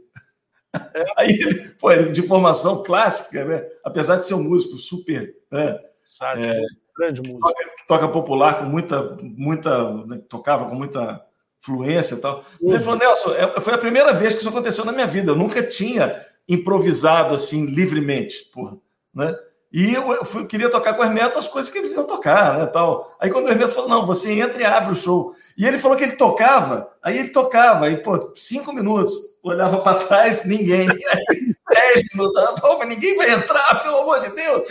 É. Aí ele, pô, ele, de formação clássica, né? Apesar de ser um músico super, né? é, grande músico. Que toca, que toca popular com muita, muita, né? tocava com muita fluência e tal. Você falou, Nelson, é, foi a primeira vez que isso aconteceu na minha vida. Eu nunca tinha improvisado assim livremente, porra, né? E eu, fui, queria tocar com o Hermeto as coisas que eles iam tocar, né, tal. Aí quando o Hermeto falou, não, você entra e abre o show. E ele falou que ele tocava, aí ele tocava, aí, pô, cinco minutos, olhava para trás, ninguém. Aí, dez minutos, pô, mas ninguém vai entrar, pelo amor de Deus.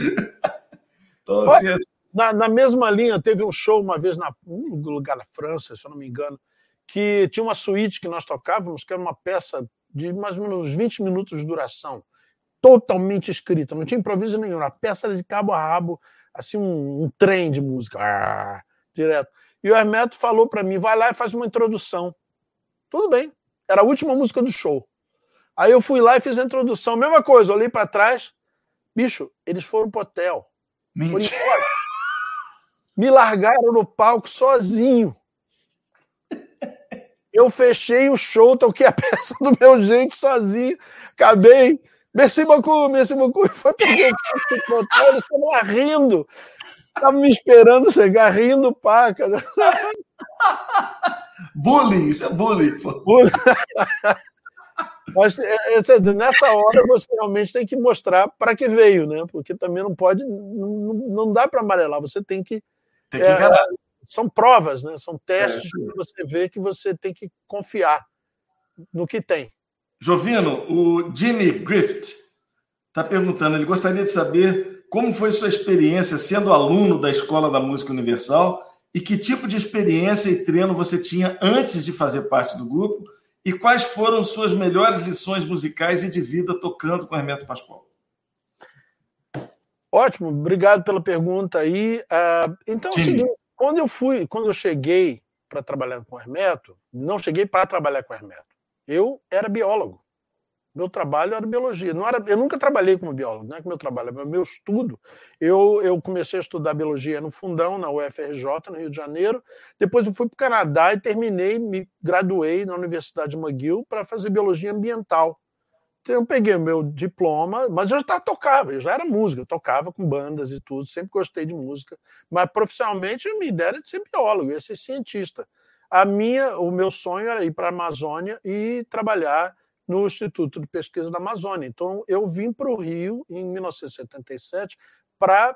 Então, assim, na, na mesma linha, teve um show uma vez na, um lugar na França, se eu não me engano, que tinha uma suíte que nós tocávamos, que era uma peça de mais ou menos 20 minutos de duração, totalmente escrita, não tinha improviso nenhum, a peça era de cabo a rabo, assim, um, um trem de música, ah, direto. E o Hermeto falou para mim: vai lá e faz uma introdução. Tudo bem, era a última música do show. Aí eu fui lá e fiz a introdução, mesma coisa, olhei para trás, bicho, eles foram pro hotel. Mentira. Me largaram no palco sozinho. Eu fechei o show, toquei a peça do meu jeito sozinho, acabei Merci beaucoup, merci beaucoup. Foi pegar o táxi pro hotel, eles estavam lá rindo. Estavam me esperando chegar, rindo, paca. bullying, isso é. Bullying. Mas é, é, nessa hora você realmente tem que mostrar para que veio, né? Porque também não pode, não, não dá para amarelar, você tem que. Tem que encarar. É, são provas, né? São testes é. que você vê que você tem que confiar no que tem. Jovino, o Jimmy Griffith está perguntando, ele gostaria de saber como foi sua experiência sendo aluno da Escola da Música Universal e que tipo de experiência e treino você tinha antes de fazer parte do grupo e quais foram suas melhores lições musicais e de vida tocando com Hermeto Pascoal? Ótimo, obrigado pela pergunta aí. Uh, então, é o seguinte, quando eu fui, quando eu cheguei para trabalhar com Hermeto, não cheguei para trabalhar com Hermeto. Eu era biólogo. Meu trabalho era biologia. Não era, eu nunca trabalhei como biólogo, não é que meu trabalho, é meu estudo. Eu, eu comecei a estudar biologia no Fundão, na UFRJ, no Rio de Janeiro. Depois eu fui para o Canadá e terminei, me graduei na Universidade de McGill para fazer biologia ambiental. Eu peguei meu diploma, mas eu já tocava, eu já era música, tocava com bandas e tudo, sempre gostei de música. Mas profissionalmente a minha ideia era de ser biólogo, ia ser cientista. A minha, o meu sonho era ir para a Amazônia e trabalhar no Instituto de Pesquisa da Amazônia. Então, eu vim para o Rio em 1977 para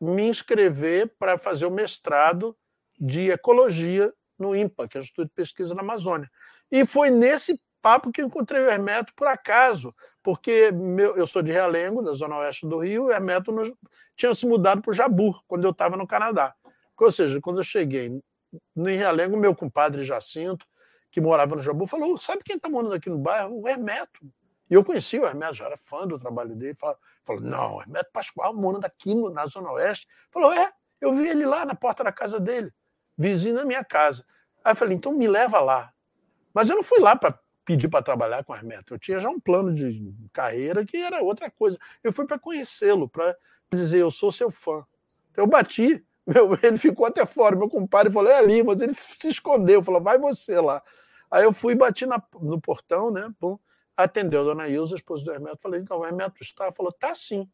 me inscrever para fazer o mestrado de ecologia no INPA, que é o Instituto de Pesquisa da Amazônia. E foi nesse papo que encontrei o Hermeto por acaso, porque meu, eu sou de Realengo, da zona oeste do Rio, e o Hermeto no, tinha se mudado para o Jabur, quando eu estava no Canadá. Ou seja, quando eu cheguei no Realengo, meu compadre Jacinto, que morava no Jabu, falou: sabe quem está morando aqui no bairro? O Hermeto. E eu conheci o Hermeto, já era fã do trabalho dele. Falou, falou não, Hermeto Pascoal morando aqui no, na Zona Oeste. Falou: é, eu vi ele lá na porta da casa dele, vizinho da minha casa. Aí eu falei: então me leva lá. Mas eu não fui lá para pedir para trabalhar com Hermeto. Eu tinha já um plano de carreira que era outra coisa. Eu fui para conhecê-lo, para dizer: eu sou seu fã. Eu bati meu, ele ficou até fora. Meu compadre falou: é ali, mas ele se escondeu. Falou: vai você lá. Aí eu fui, bati na, no portão, né? Pum, atendeu a dona Ilza, a esposa do Hermeto. Falei: então, o Hermeto está? Falou: tá sim.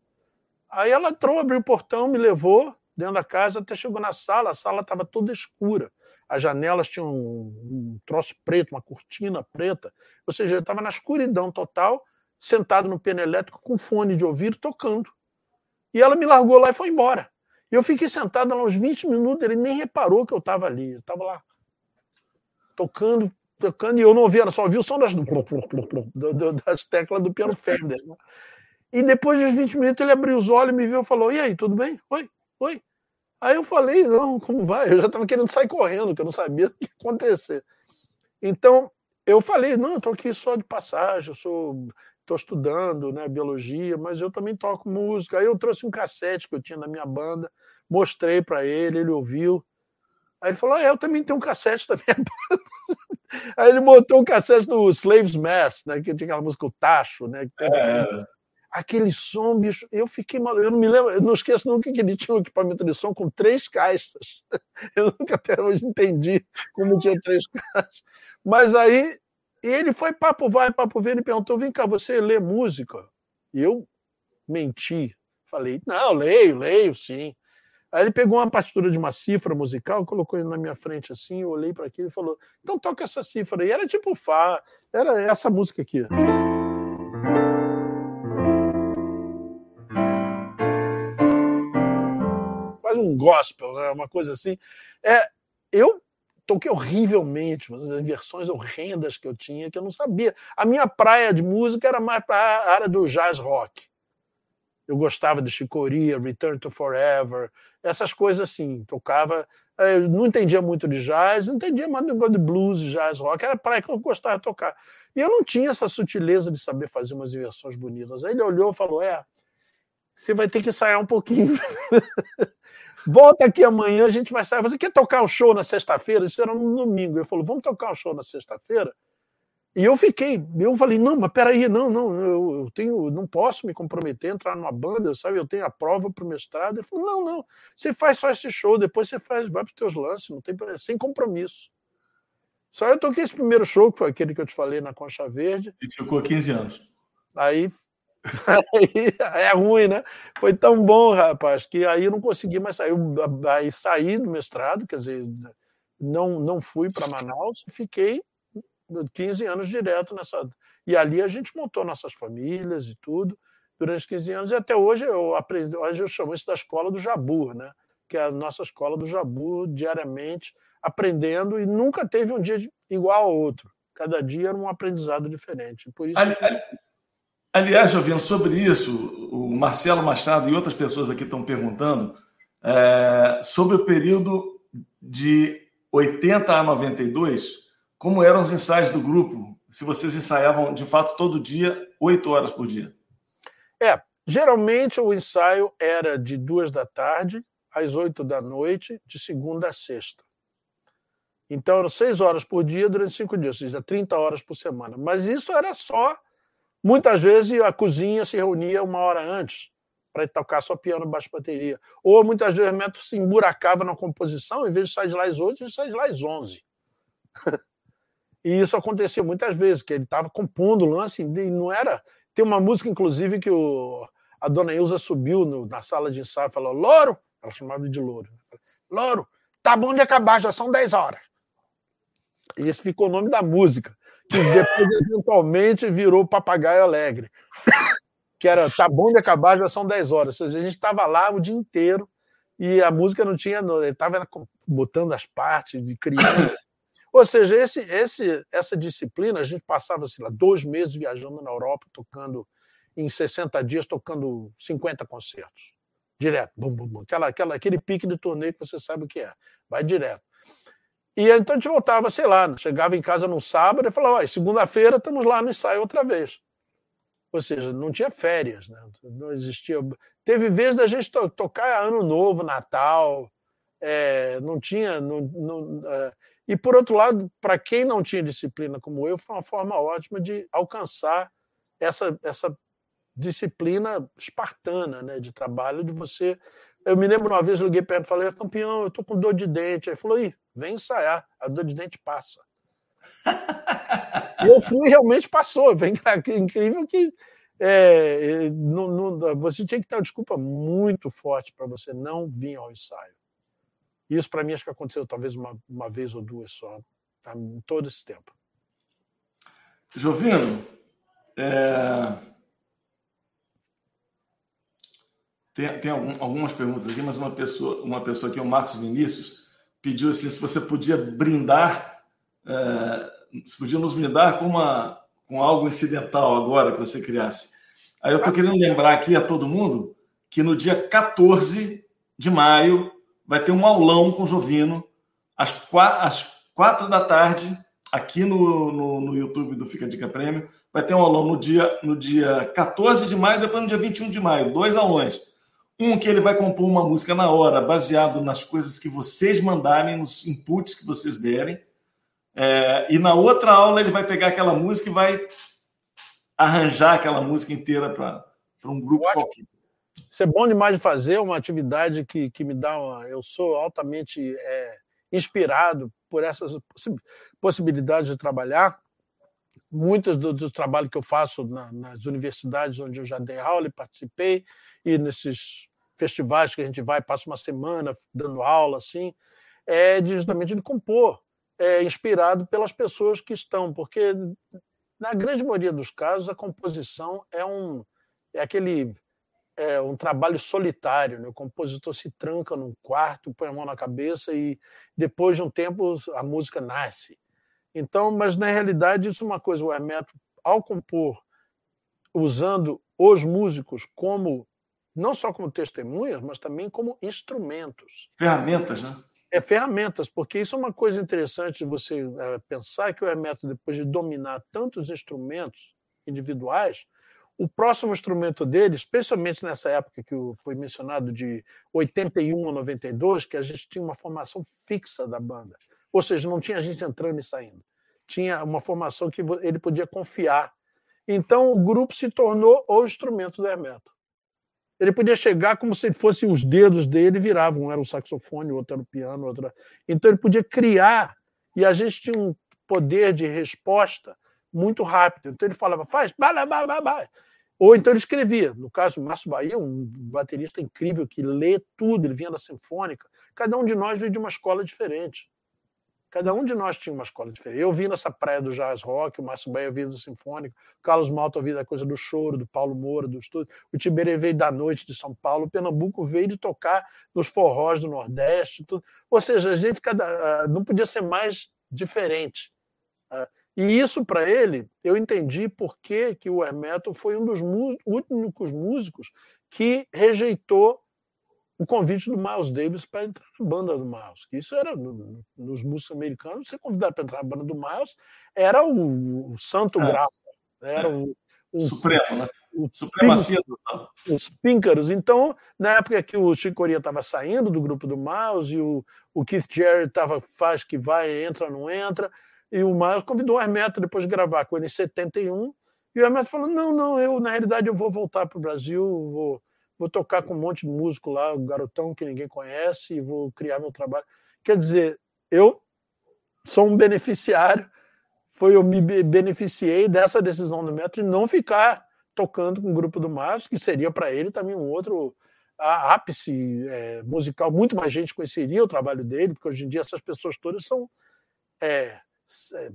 Aí ela entrou, abriu o portão, me levou dentro da casa, até chegou na sala. A sala estava toda escura. As janelas tinham um, troço preto, uma cortina preta. Ou seja, eu estava na escuridão total, sentado no piano elétrico com fone de ouvido, tocando. E ela me largou lá e foi embora. E eu fiquei sentado lá uns 20 minutos, ele nem reparou que eu estava ali. Eu estava lá, tocando, tocando, e eu não ouvia, só ouvi o som das, das teclas do piano Fender. Né? E depois dos 20 minutos ele abriu os olhos, me viu e falou: E aí, tudo bem? Oi, oi. Aí eu falei: Não, como vai? Eu já estava querendo sair correndo, que eu não sabia o que ia acontecer. Então, eu falei: Não, eu estou aqui só de passagem, eu sou estou estudando né, biologia, mas eu também toco música. Aí eu trouxe um cassete que eu tinha na minha banda, mostrei para ele, ele ouviu. Aí ele falou: ah, eu também tenho um cassete da minha banda. Aí ele botou um cassete do Slaves Mass, né, que tinha aquela música O Tacho, né? É. Aquele som, bicho, eu fiquei maluco. Eu não me lembro, eu não esqueço nunca que ele tinha um equipamento de som com três caixas. Eu nunca até hoje entendi como tinha três caixas. Mas aí ele foi papo vai, papo vem, ele perguntou: vem cá, você lê música? E eu menti. Falei: não, leio, leio, sim. Aí ele pegou uma partitura de uma cifra musical, colocou na minha frente assim, eu olhei para aquilo e falou: então toca essa cifra. E era tipo Fá, era essa música aqui. Um gospel, né? uma coisa assim. É, eu toquei horrivelmente, as versões horrendas que eu tinha, que eu não sabia. A minha praia de música era mais para a área do jazz rock. Eu gostava de Chicoria, Return to Forever, essas coisas assim. Tocava, eh, eu não entendia muito de jazz, não entendia mais de blues, jazz rock, era praia que eu gostava de tocar. E eu não tinha essa sutileza de saber fazer umas versões bonitas. Aí ele olhou e falou: É, você vai ter que ensaiar um pouquinho. Volta aqui amanhã, a gente vai sair. Você quer tocar um show na sexta-feira? Isso era no domingo. Ele falou, vamos tocar um show na sexta-feira? E eu fiquei, eu falei, não, mas peraí, não, não, eu, eu tenho, não posso me comprometer, entrar numa banda, sabe? Eu tenho a prova para o mestrado. Ele falou, não, não, você faz só esse show, depois você faz, vai para os teus lances, não tem sem compromisso. Só eu toquei esse primeiro show, que foi aquele que eu te falei na Concha Verde. E ficou 15 anos. Aí é ruim, né? Foi tão bom, rapaz, que aí eu não consegui mais sair. Aí saí do mestrado, quer dizer, não, não fui para Manaus e fiquei 15 anos direto nessa. E ali a gente montou nossas famílias e tudo durante 15 anos, e até hoje eu aprendi, hoje eu chamo isso da escola do Jabu, né? Que é a nossa escola do Jabu, diariamente aprendendo, e nunca teve um dia igual ao outro. Cada dia era um aprendizado diferente. Por isso ali, ali, aliás, Jovino, sobre isso, o Marcelo Machado e outras pessoas aqui estão perguntando é, sobre o período de 80 a 92, como eram os ensaios do grupo? Se vocês ensaiavam de fato todo dia, oito horas por dia? É, geralmente o ensaio era de duas da tarde às oito da noite, de segunda a sexta. Então eram seis horas por dia durante cinco dias, ou seja, 30 horas por semana. Mas isso era só. Muitas vezes a cozinha se reunia uma hora antes para tocar só piano, baixo bateria. Ou muitas vezes o método se emburacava na composição, em vez de sair de lá às 8, ele sai de lá às 11. e isso acontecia muitas vezes, que ele estava compondo o lance, e não era. Tem uma música, inclusive, que o... a dona Ilza subiu no... na sala de ensaio e falou: Louro, ela chamava de Louro. Né? Louro, tá bom de acabar, já são 10 horas. E esse ficou o nome da música, que depois, eventualmente, virou Papagaio Alegre que era tá bom de acabar, já são 10 horas. Ou seja, a gente estava lá o dia inteiro e a música não tinha, ele estava botando as partes de criança. Ou seja, esse, esse, essa disciplina, a gente passava, sei lá, dois meses viajando na Europa, tocando em 60 dias, tocando 50 concertos. Direto, bum, bum, bum. Aquela, aquela, aquele pique de turnê que você sabe o que é. Vai direto. E então a gente voltava, sei lá, chegava em casa no sábado e falava, segunda-feira estamos lá no ensaio outra vez. Ou seja, não tinha férias, né? não existia. Teve vezes da gente to tocar Ano Novo, Natal, é, não tinha. Não, não, é... E, por outro lado, para quem não tinha disciplina como eu, foi uma forma ótima de alcançar essa, essa disciplina espartana né, de trabalho, de você. Eu me lembro uma vez, eu liguei para ele e falei, campeão, eu estou com dor de dente. Ele falou, Ih, vem ensaiar, a dor de dente passa. e eu fui realmente passou. É incrível que é, não, você tinha que ter uma desculpa muito forte para você não vir ao ensaio. Isso para mim acho que aconteceu talvez uma, uma vez ou duas só, tá, todo esse tempo. Jovino, é... tem, tem algum, algumas perguntas aqui, mas uma pessoa, uma pessoa aqui, o Marcos Vinícius, pediu assim, se você podia brindar é, você podia nos brindar com, uma, com algo incidental agora que você criasse. Aí eu estou querendo lembrar aqui a todo mundo que no dia 14 de maio vai ter um aulão com o Jovino, às, quatro, às quatro da tarde, aqui no, no, no, YouTube do Fica Dica Prêmio. Vai ter um aulão no dia, no dia 14 de maio, depois no dia 21 de maio, dois aulões. Um que ele vai compor uma música na hora, baseado nas coisas que vocês mandarem, nos inputs que vocês derem. É, e na outra aula ele vai pegar aquela música e vai arranjar aquela música inteira para um grupo qualquer. Isso é bom demais de fazer, uma atividade que, que me dá uma. Eu sou altamente é, inspirado por essas possibilidades de trabalhar. Muitos dos do trabalhos que eu faço na, nas universidades onde eu já dei aula e participei, e nesses festivais que a gente vai, passa uma semana dando aula, assim, é justamente de compor é, inspirado pelas pessoas que estão, porque na grande maioria dos casos a composição é um é aquele é um trabalho solitário, né? o compositor se tranca num quarto, põe a mão na cabeça e depois de um tempo a música nasce. Então, mas na realidade isso é uma coisa, o Hermeto ao compor usando os músicos como não só como testemunhas, mas também como instrumentos. Ferramentas, né? é ferramentas, porque isso é uma coisa interessante de você é, pensar que o Hermeto, depois de dominar tantos instrumentos individuais, o próximo instrumento dele, especialmente nessa época que foi mencionado de 81 a 92, que a gente tinha uma formação fixa da banda, ou seja, não tinha gente entrando e saindo, tinha uma formação que ele podia confiar. Então o grupo se tornou o instrumento do Hermeto. Ele podia chegar como se fossem os dedos dele viravam. Um era o saxofone, o outro era o piano, outro. Então ele podia criar e a gente tinha um poder de resposta muito rápido. Então ele falava, faz, bah, bah, bah. Ou então ele escrevia. No caso, Márcio Bahia, um baterista incrível que lê tudo, ele vinha da Sinfônica. Cada um de nós veio de uma escola diferente. Cada um de nós tinha uma escola diferente. Eu vim nessa praia do jazz rock, o Márcio Bahia veio do Sinfônico, o Carlos Malta veio da coisa do choro, do Paulo Moura, do estúdio, o Tiberê veio da noite de São Paulo, o Pernambuco veio de tocar nos forrós do Nordeste. Tudo. Ou seja, a gente cada, ah, não podia ser mais diferente. Ah, e isso, para ele, eu entendi por que o Hermeto foi um dos únicos músicos que rejeitou o convite do Miles Davis para entrar na banda do Miles. Isso era no, nos músicos americanos, ser convidado para entrar na banda do Miles era o, o santo é. grau, era é. o, o, Supremo, né? O Supremacia total. Os píncaros. Então, na época que o Chico Corea estava saindo do grupo do Miles e o, o Keith Jarrett estava faz que vai, entra, não entra, e o Miles convidou o Hermeto depois de gravar com ele em 71, e o Hermeto falou: não, não, eu na realidade eu vou voltar para o Brasil, vou vou tocar com um monte de músico lá, um garotão que ninguém conhece, e vou criar meu trabalho. Quer dizer, eu sou um beneficiário, foi eu me beneficiei dessa decisão do Metro de não ficar tocando com o grupo do Marcos, que seria para ele também um outro ápice é, musical. Muito mais gente conheceria o trabalho dele, porque hoje em dia essas pessoas todas são, é,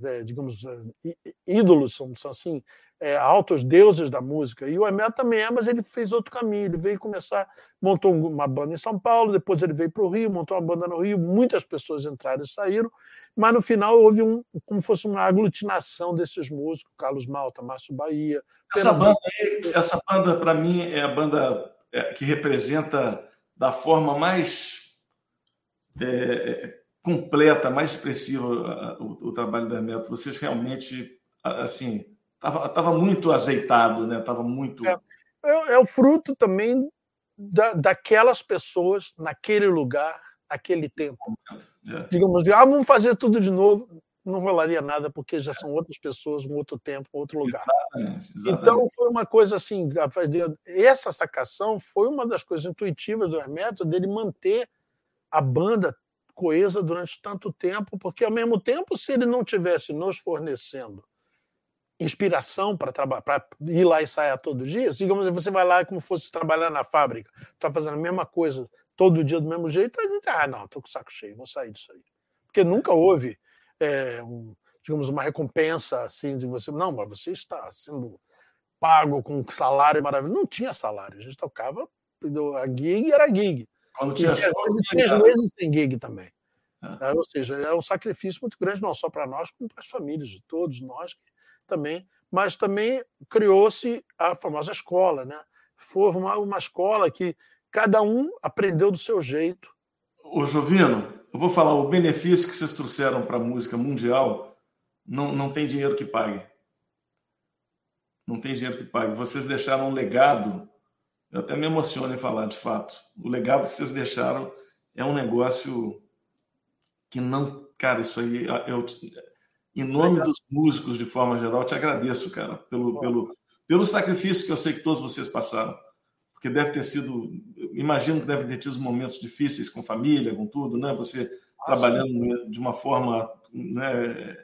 é, digamos, é, ídolos, são, são assim, é, altos deuses da música. E o Hermeto também é, mas ele fez outro caminho. Ele veio começar, montou uma banda em São Paulo, depois ele veio para o Rio, montou uma banda no Rio, muitas pessoas entraram e saíram, mas no final houve um, como fosse uma aglutinação desses músicos, Carlos Malta, Márcio Bahia. Essa banda, essa banda para mim, é a banda é, que representa da forma mais é, completa, mais expressiva o, o trabalho do Hermeto. Vocês realmente, assim, Tava, tava muito azeitado, né? Tava muito. É, é, é o fruto também da, daquelas pessoas naquele lugar, naquele tempo. É. Digamos assim, ah, vamos fazer tudo de novo. Não rolaria nada, porque já são outras pessoas, um outro tempo, um outro lugar. Exatamente, exatamente. Então foi uma coisa assim. Essa sacação foi uma das coisas intuitivas do Hermeto, dele manter a banda coesa durante tanto tempo, porque ao mesmo tempo, se ele não tivesse nos fornecendo inspiração para trabalhar, ir lá ensaiar todos os dias, digamos que você vai lá como fosse trabalhar na fábrica, está fazendo a mesma coisa todo dia do mesmo jeito, a gente, ah, não, estou com o saco cheio, vou sair disso aí. Porque nunca houve, é, um, digamos, uma recompensa assim de você, não, mas você está sendo pago com um salário maravilhoso. Não tinha salário, a gente tocava, a gig era gig. Quando tinha, tinha três meses sem gig também. É. Ou seja, é um sacrifício muito grande, não só para nós, como para as famílias de todos nós também, mas também criou-se a famosa escola, né? Foi uma, uma escola que cada um aprendeu do seu jeito. Ô Jovino, eu vou falar, o benefício que vocês trouxeram para a música mundial não, não tem dinheiro que pague. Não tem dinheiro que pague. Vocês deixaram um legado, eu até me emociono em falar de fato. O legado que vocês deixaram é um negócio que não. Cara, isso aí. Eu, em nome dos músicos, de forma geral, te agradeço, cara, pelo, pelo, pelo sacrifício que eu sei que todos vocês passaram. Porque deve ter sido. Imagino que deve ter tido momentos difíceis com família, com tudo, né? Você trabalhando de uma forma né,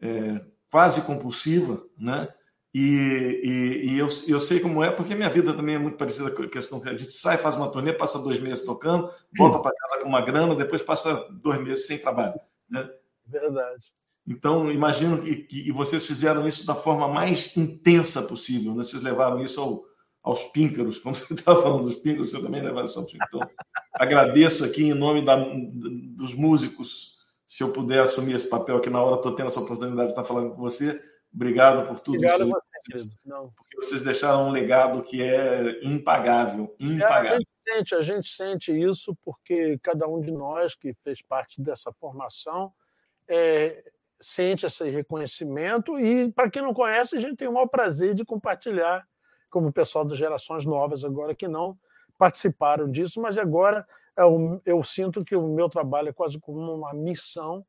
é, quase compulsiva, né? E, e, e, eu, eu sei como é, porque minha vida também é muito parecida com a questão que a gente sai, faz uma turnê, passa dois meses tocando, volta para casa com uma grana, depois passa dois meses sem trabalho. Né? Verdade. Então, imagino que, que vocês fizeram isso da forma mais intensa possível. Né? Vocês levaram isso ao, aos píncaros, como você estava falando dos píncaros, você também levaram isso aos píncaros. Então, agradeço aqui em nome da, dos músicos, se eu puder assumir esse papel aqui na hora, estou tendo essa oportunidade de estar falando com você. Obrigado por tudo Obrigado isso. Você, Não. Porque vocês deixaram um legado que é impagável. impagável. É, a, gente sente, a gente sente isso porque cada um de nós que fez parte dessa formação é, sente esse reconhecimento e, para quem não conhece, a gente tem o maior prazer de compartilhar, como o pessoal das gerações novas agora que não participaram disso, mas agora eu, eu sinto que o meu trabalho é quase como uma missão,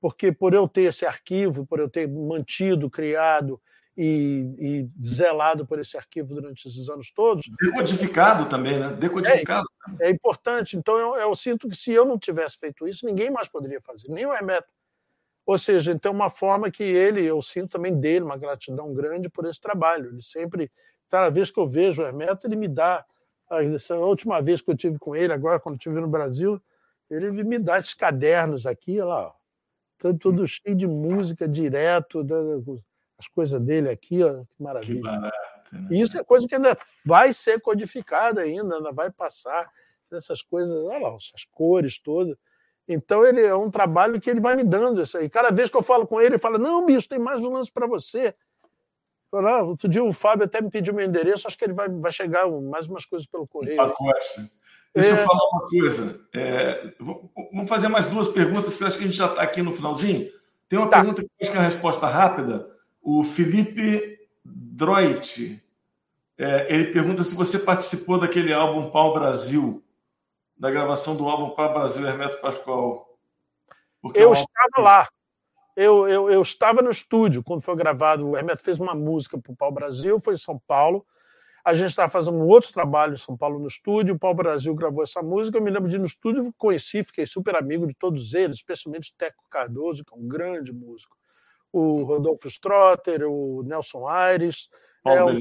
porque por eu ter esse arquivo, por eu ter mantido, criado e, e, zelado por esse arquivo durante esses anos todos. Decodificado também, né? Decodificado. É, é importante. Então eu, eu, sinto que se eu não tivesse feito isso, ninguém mais poderia fazer, nem o Hermeto. Ou seja, então uma forma que ele, eu sinto também dele uma gratidão grande por esse trabalho. Ele sempre Cada vez que eu vejo o Hermeto, ele me dá. Essa última vez que eu tive com ele, agora, quando estive no Brasil, ele me dá esses cadernos aqui, olha lá, tudo, tudo cheio de música direto, as coisas dele aqui, ó, que maravilha. Que barato, né? E isso é coisa que ainda vai ser codificada ainda, ainda vai passar essas coisas, olha lá, as cores todas. Então ele é um trabalho que ele vai me dando isso aí. Cada vez que eu falo com ele, ele fala: "Não, bicho, tem mais um lance para você". Outro dia o Fábio até me pediu meu endereço, acho que ele vai, vai chegar mais umas coisas pelo correio. Um pacote. Deixa é... eu falar uma coisa. É, vamos fazer mais duas perguntas, porque acho que a gente já está aqui no finalzinho. Tem uma tá. pergunta que acho que é uma resposta rápida. O Felipe Droit, é, ele pergunta se você participou daquele álbum Pau Brasil da gravação do álbum para Brasil Hermeto Pascoal? Porque eu é estava lá. Eu, eu, eu estava no estúdio quando foi gravado. O Hermeto fez uma música para o Pau Brasil, foi em São Paulo. A gente estava fazendo um outro trabalho em São Paulo no estúdio. O Pau Brasil gravou essa música. Eu me lembro de ir no estúdio, conheci, fiquei super amigo de todos eles, especialmente o Teco Cardoso, que é um grande músico. O Rodolfo Strotter, o Nelson Aires. Paulo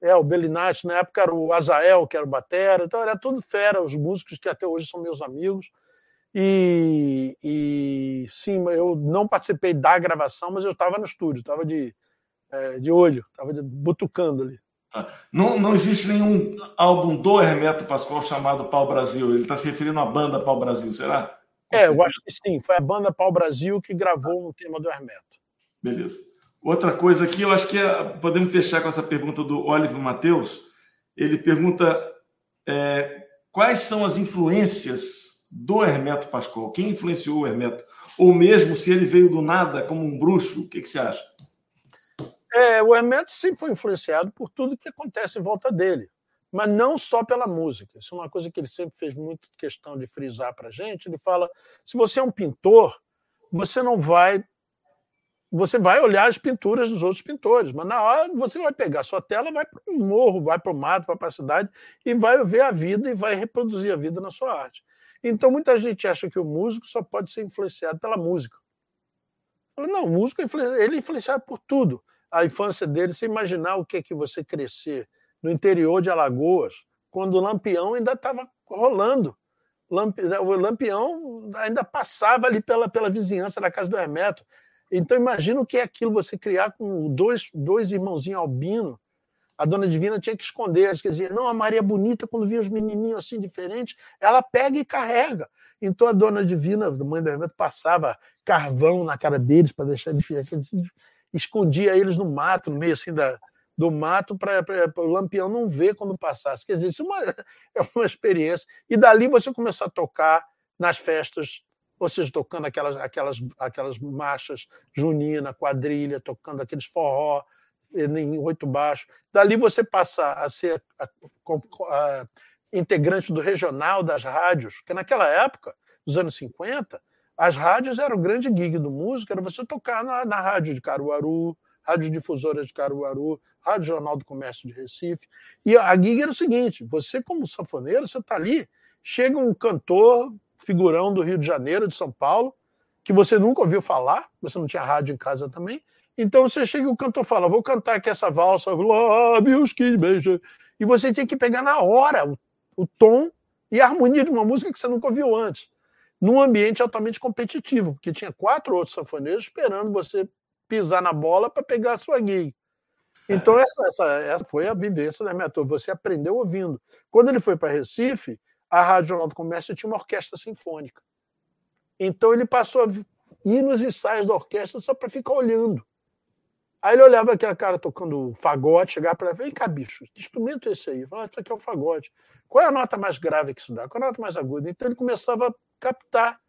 é, é, o Belinati, na época era o Azael, que era o Batera, então era tudo fera, os músicos que até hoje são meus amigos. E, e sim, eu não participei da gravação, mas eu estava no estúdio, estava de, é, de olho, estava butucando ali. Tá. Não, não existe nenhum álbum do Hermeto Pascoal chamado Pau Brasil. Ele está se referindo à banda Pau Brasil, será? é, eu acho que sim. Foi a banda Pau Brasil que gravou um tema do Hermeto. Beleza. Outra coisa aqui, eu acho que é, podemos fechar com essa pergunta do Oliver Matheus. Ele pergunta é, quais são as influências do Hermeto Pascoal? Quem influenciou o Hermeto? Ou mesmo se ele veio do nada como um bruxo, o que, que você acha? É, o Hermeto sempre foi influenciado por tudo que acontece em volta dele, mas não só pela música. Isso é uma coisa que ele sempre fez muito questão de frisar para a gente. Ele fala: se você é um pintor, você não vai você vai olhar as pinturas dos outros pintores, mas na hora você vai pegar sua tela, vai para o morro, vai para o mato, vai para a cidade e vai ver a vida e vai reproduzir a vida na sua arte. Então muita gente acha que o músico só pode ser influenciado pela música. Não, o músico ele é influenciado por tudo. A infância dele, você imaginar o que é que você crescer no interior de Alagoas, quando o Lampião ainda estava rolando. O Lampião ainda passava ali pela, pela vizinhança da casa do Hermeto. Então, imagina o que é aquilo você criar com dois, dois irmãozinhos albino. A dona Divina tinha que esconder. Ela dizia, não, a Maria Bonita, quando via os menininhos assim diferentes, ela pega e carrega. Então, a dona Divina, a mãe do Hermeto, passava carvão na cara deles para deixar eles escondia eles no mato, no meio assim da, do mato, para o lampião não ver quando passasse. Quer dizer, isso é uma, é uma experiência. E dali você começou a tocar nas festas seja, tocando aquelas, aquelas, aquelas marchas junina, quadrilha, tocando aqueles forró em oito baixos. Dali você passa a ser a, a, a, integrante do regional das rádios, que naquela época, nos anos 50, as rádios eram o grande gig do músico, era você tocar na, na rádio de Caruaru, rádio difusora de Caruaru, rádio Jornal do Comércio de Recife. E a gig era o seguinte: você, como sanfoneiro, você está ali, chega um cantor figurão do Rio de Janeiro, de São Paulo, que você nunca ouviu falar, você não tinha rádio em casa também. Então você chega e o cantor fala: Vou cantar aqui essa valsa, lábios que beijam. E você tinha que pegar na hora o, o tom e a harmonia de uma música que você nunca ouviu antes, num ambiente altamente competitivo, porque tinha quatro outros sanfoneiros esperando você pisar na bola para pegar a sua gig. Então, essa, essa, essa foi a vivência da minha turma. Você aprendeu ouvindo. Quando ele foi para Recife, a Rádio Jornal do Comércio tinha uma orquestra sinfônica. Então ele passou a ir nos ensaios da orquestra só para ficar olhando. Aí ele olhava aquele cara tocando fagote, chegava para ele, vem cá, bicho, que instrumento é esse aí? Falava, isso aqui é um fagote. Qual é a nota mais grave que isso dá? Qual é a nota mais aguda? Então ele começava a captar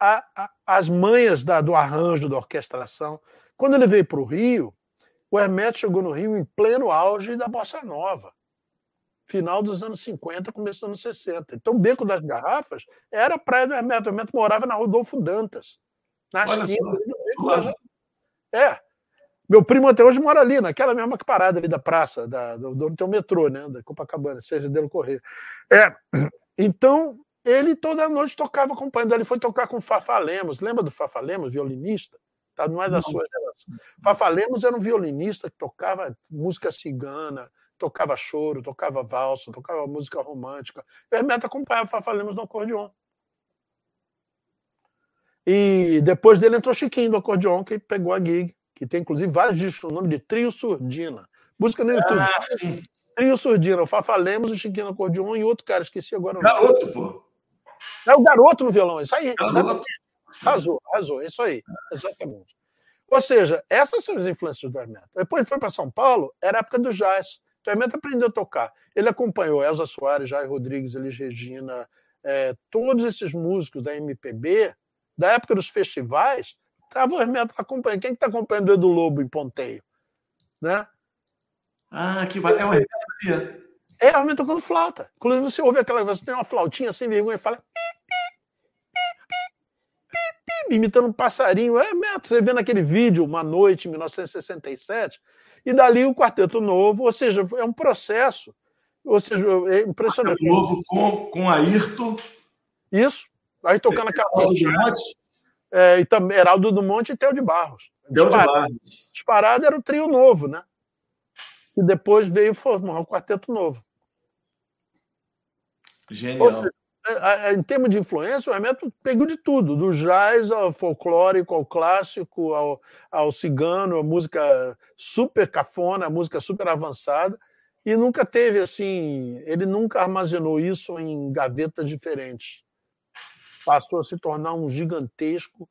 a, a, as manhas da, do arranjo, da orquestração. Quando ele veio para o Rio, o Hermeto chegou no Rio em pleno auge da bossa nova final dos anos 50, começo dos anos 60. Então, o Beco das Garrafas era a praia do Hermeto. O Hermeto morava na Rodolfo Dantas, na esquina do Beco das É. Meu primo até hoje mora ali, naquela mesma parada ali da praça, da, do, onde tem o metrô, né? Da Copacabana, Cesadeiro Correia. É. Então, ele toda noite tocava acompanhando. Ele foi tocar com o Fafa Lemos. Lembra do Fafa Lemos, violinista? tá? não é da não. sua geração. Fafa Lemos era um violinista que tocava música cigana, tocava choro, tocava valsa, tocava música romântica. O Hermeto acompanhava Fafa Lemos no acordeon. E depois dele entrou Chiquinho do acordeon, que pegou a gig, que tem inclusive vários discos, o nome de Trio Surdina. Busca no YouTube. Ah, Trio Surdina, o Fafa Lemos, o Chiquinho no acordeon e outro cara, esqueci agora o nome. Garoto, pô. É o garoto no violão, isso aí. Arrasou, arrasou, isso aí, exatamente. Ou seja, essas são as influências do Hermeto. Depois foi para São Paulo, era a época do jazz. Então, o Hermeto aprendeu a tocar. Ele acompanhou Elza Soares, Jair Rodrigues, Elis Regina, é, todos esses músicos da MPB, da época dos festivais, estava o Hermeto acompanhando. Quem está acompanhando o Edu Lobo em Ponteio? Né? Ah, que vai. É o Hermeto. É, o Hermeto tocando flauta. Inclusive, você ouve aquela você tem uma flautinha sem vergonha e fala imitando um passarinho. É, Meto, você vê naquele vídeo, Uma Noite, em 1967, e dali o Quarteto Novo, ou seja, é um processo. Ou seja, é impressionante. Quarteto Novo com, com Ayrton. Isso. Aí tocando aquela. É, e também Heraldo do Monte e Theo de Barros. Theo de Barros. Disparado era o trio novo, né? E depois veio formar o Quarteto Novo. Genial. Seja, em termos de influência, o Hermeto pegou de tudo, do jazz ao folclórico, ao clássico, ao, ao cigano, a música super cafona, a música super avançada, e nunca teve assim, ele nunca armazenou isso em gavetas diferentes. Passou a se tornar um gigantesco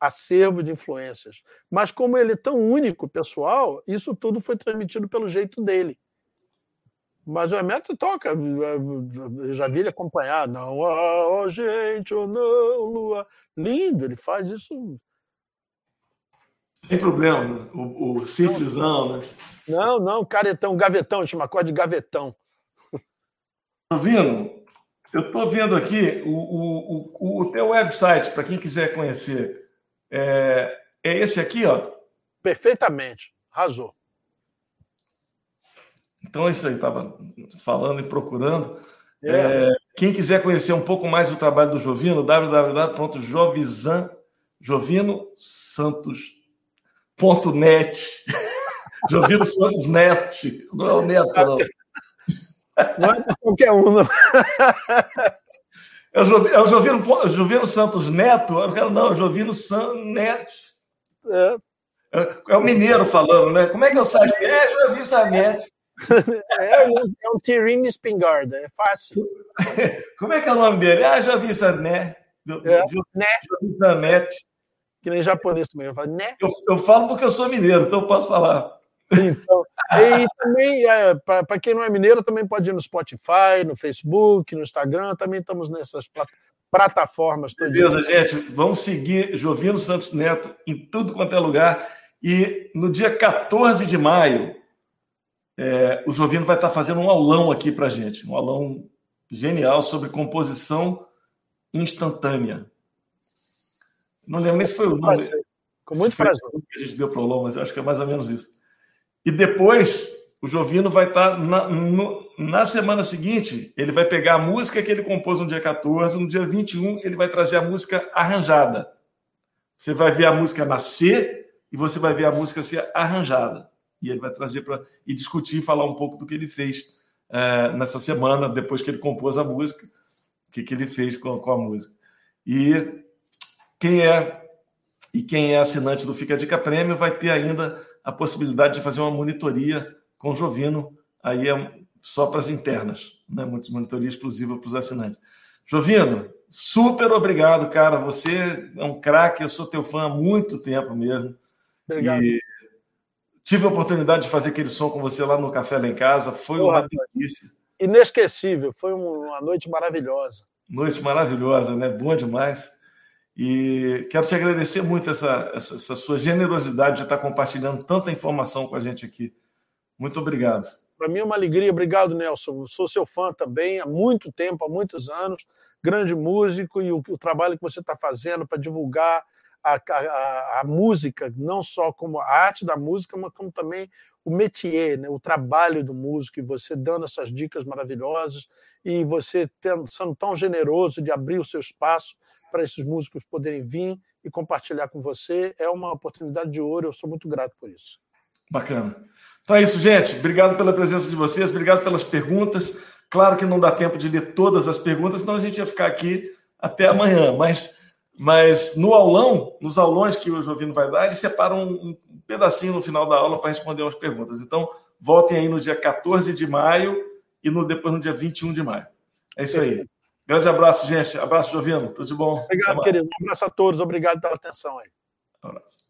acervo de influências. Mas como ele é tão único, pessoal, isso tudo foi transmitido pelo jeito dele. Mas o Hermeto toca, eu já vi ele acompanhar. Não há oh, gente ou não, lua. Lindo, ele faz isso. Sem problema, né? o, o simplesão, né? Não, não, caretão, gavetão, chama acorde de gavetão. Tá vendo? Eu estou vendo aqui o, o, o, o teu website, para quem quiser conhecer. É, é esse aqui, ó? Perfeitamente, arrasou. Então é isso aí, estava falando e procurando. É. É, quem quiser conhecer um pouco mais do trabalho do Jovino, www.jovizan, Jovino Jovino Santos Net. Não é o Neto, não. Não é qualquer um, não. É o Jovino, é o Jovino, Jovino Santos Neto? Eu quero, não, Jovino Santos Net. É. é. é. o mineiro falando, né? Como é que eu saio? É, Jovino Santos É, é um Espingarda, é fácil. Como é que é o nome dele? Ah, já vi Zané. É, né? Zanete. Que nem japonês também. Eu falo, né? Eu, eu falo porque eu sou mineiro, então eu posso falar. Então, e também, é, para quem não é mineiro, também pode ir no Spotify, no Facebook, no Instagram, também estamos nessas plataformas. Beleza, gente. Vamos seguir Jovino Santos Neto em tudo quanto é lugar. E no dia 14 de maio, é, o Jovino vai estar fazendo um aulão aqui para gente, um aulão genial sobre composição instantânea. Não lembro nem se foi o nome. Com muito prazer. que a gente deu para o aulão, mas eu acho que é mais ou menos isso. E depois, o Jovino vai estar na, no, na semana seguinte, ele vai pegar a música que ele compôs no dia 14, no dia 21, ele vai trazer a música arranjada. Você vai ver a música nascer e você vai ver a música ser arranjada e ele vai trazer para e discutir, falar um pouco do que ele fez é, nessa semana, depois que ele compôs a música, o que, que ele fez com, com a música. E quem é e quem é assinante do Fica Dica Prêmio vai ter ainda a possibilidade de fazer uma monitoria com o Jovino, aí é só para as internas, né? monitoria exclusiva para os assinantes. Jovino, super obrigado, cara. Você é um craque, eu sou teu fã há muito tempo mesmo. Obrigado. E Tive a oportunidade de fazer aquele som com você lá no Café lá em casa. Foi uma delícia. Inesquecível. Foi uma noite maravilhosa. Noite maravilhosa, né? Bom demais. E quero te agradecer muito essa, essa, essa sua generosidade de estar compartilhando tanta informação com a gente aqui. Muito obrigado. Para mim é uma alegria. Obrigado, Nelson. sou seu fã também há muito tempo, há muitos anos. Grande músico e o, o trabalho que você está fazendo para divulgar a, a, a, música, não só como a arte da música, mas como também o métier, né? o trabalho do músico, e você dando essas dicas maravilhosas, e você tendo, sendo tão generoso de abrir o seu espaço para esses músicos poderem vir e compartilhar com você. É uma oportunidade de ouro, eu sou muito grato por isso. Bacana. Então é isso, gente. Obrigado pela presença de vocês, obrigado pelas perguntas. Claro que não dá tempo de ler todas as perguntas, senão a gente ia ficar aqui até amanhã, mas, mas no aulão, nos aulões que o Jovino vai dar, ele separa um, um pedacinho no final da aula para responder umas perguntas. Então, voltem aí no dia 14 de maio e no, depois no dia 21 de maio. É isso aí. Grande abraço, gente. Abraço, Jovino. Tudo de bom. Obrigado, querido. Um abraço a todos. Obrigado pela atenção aí. Um abraço.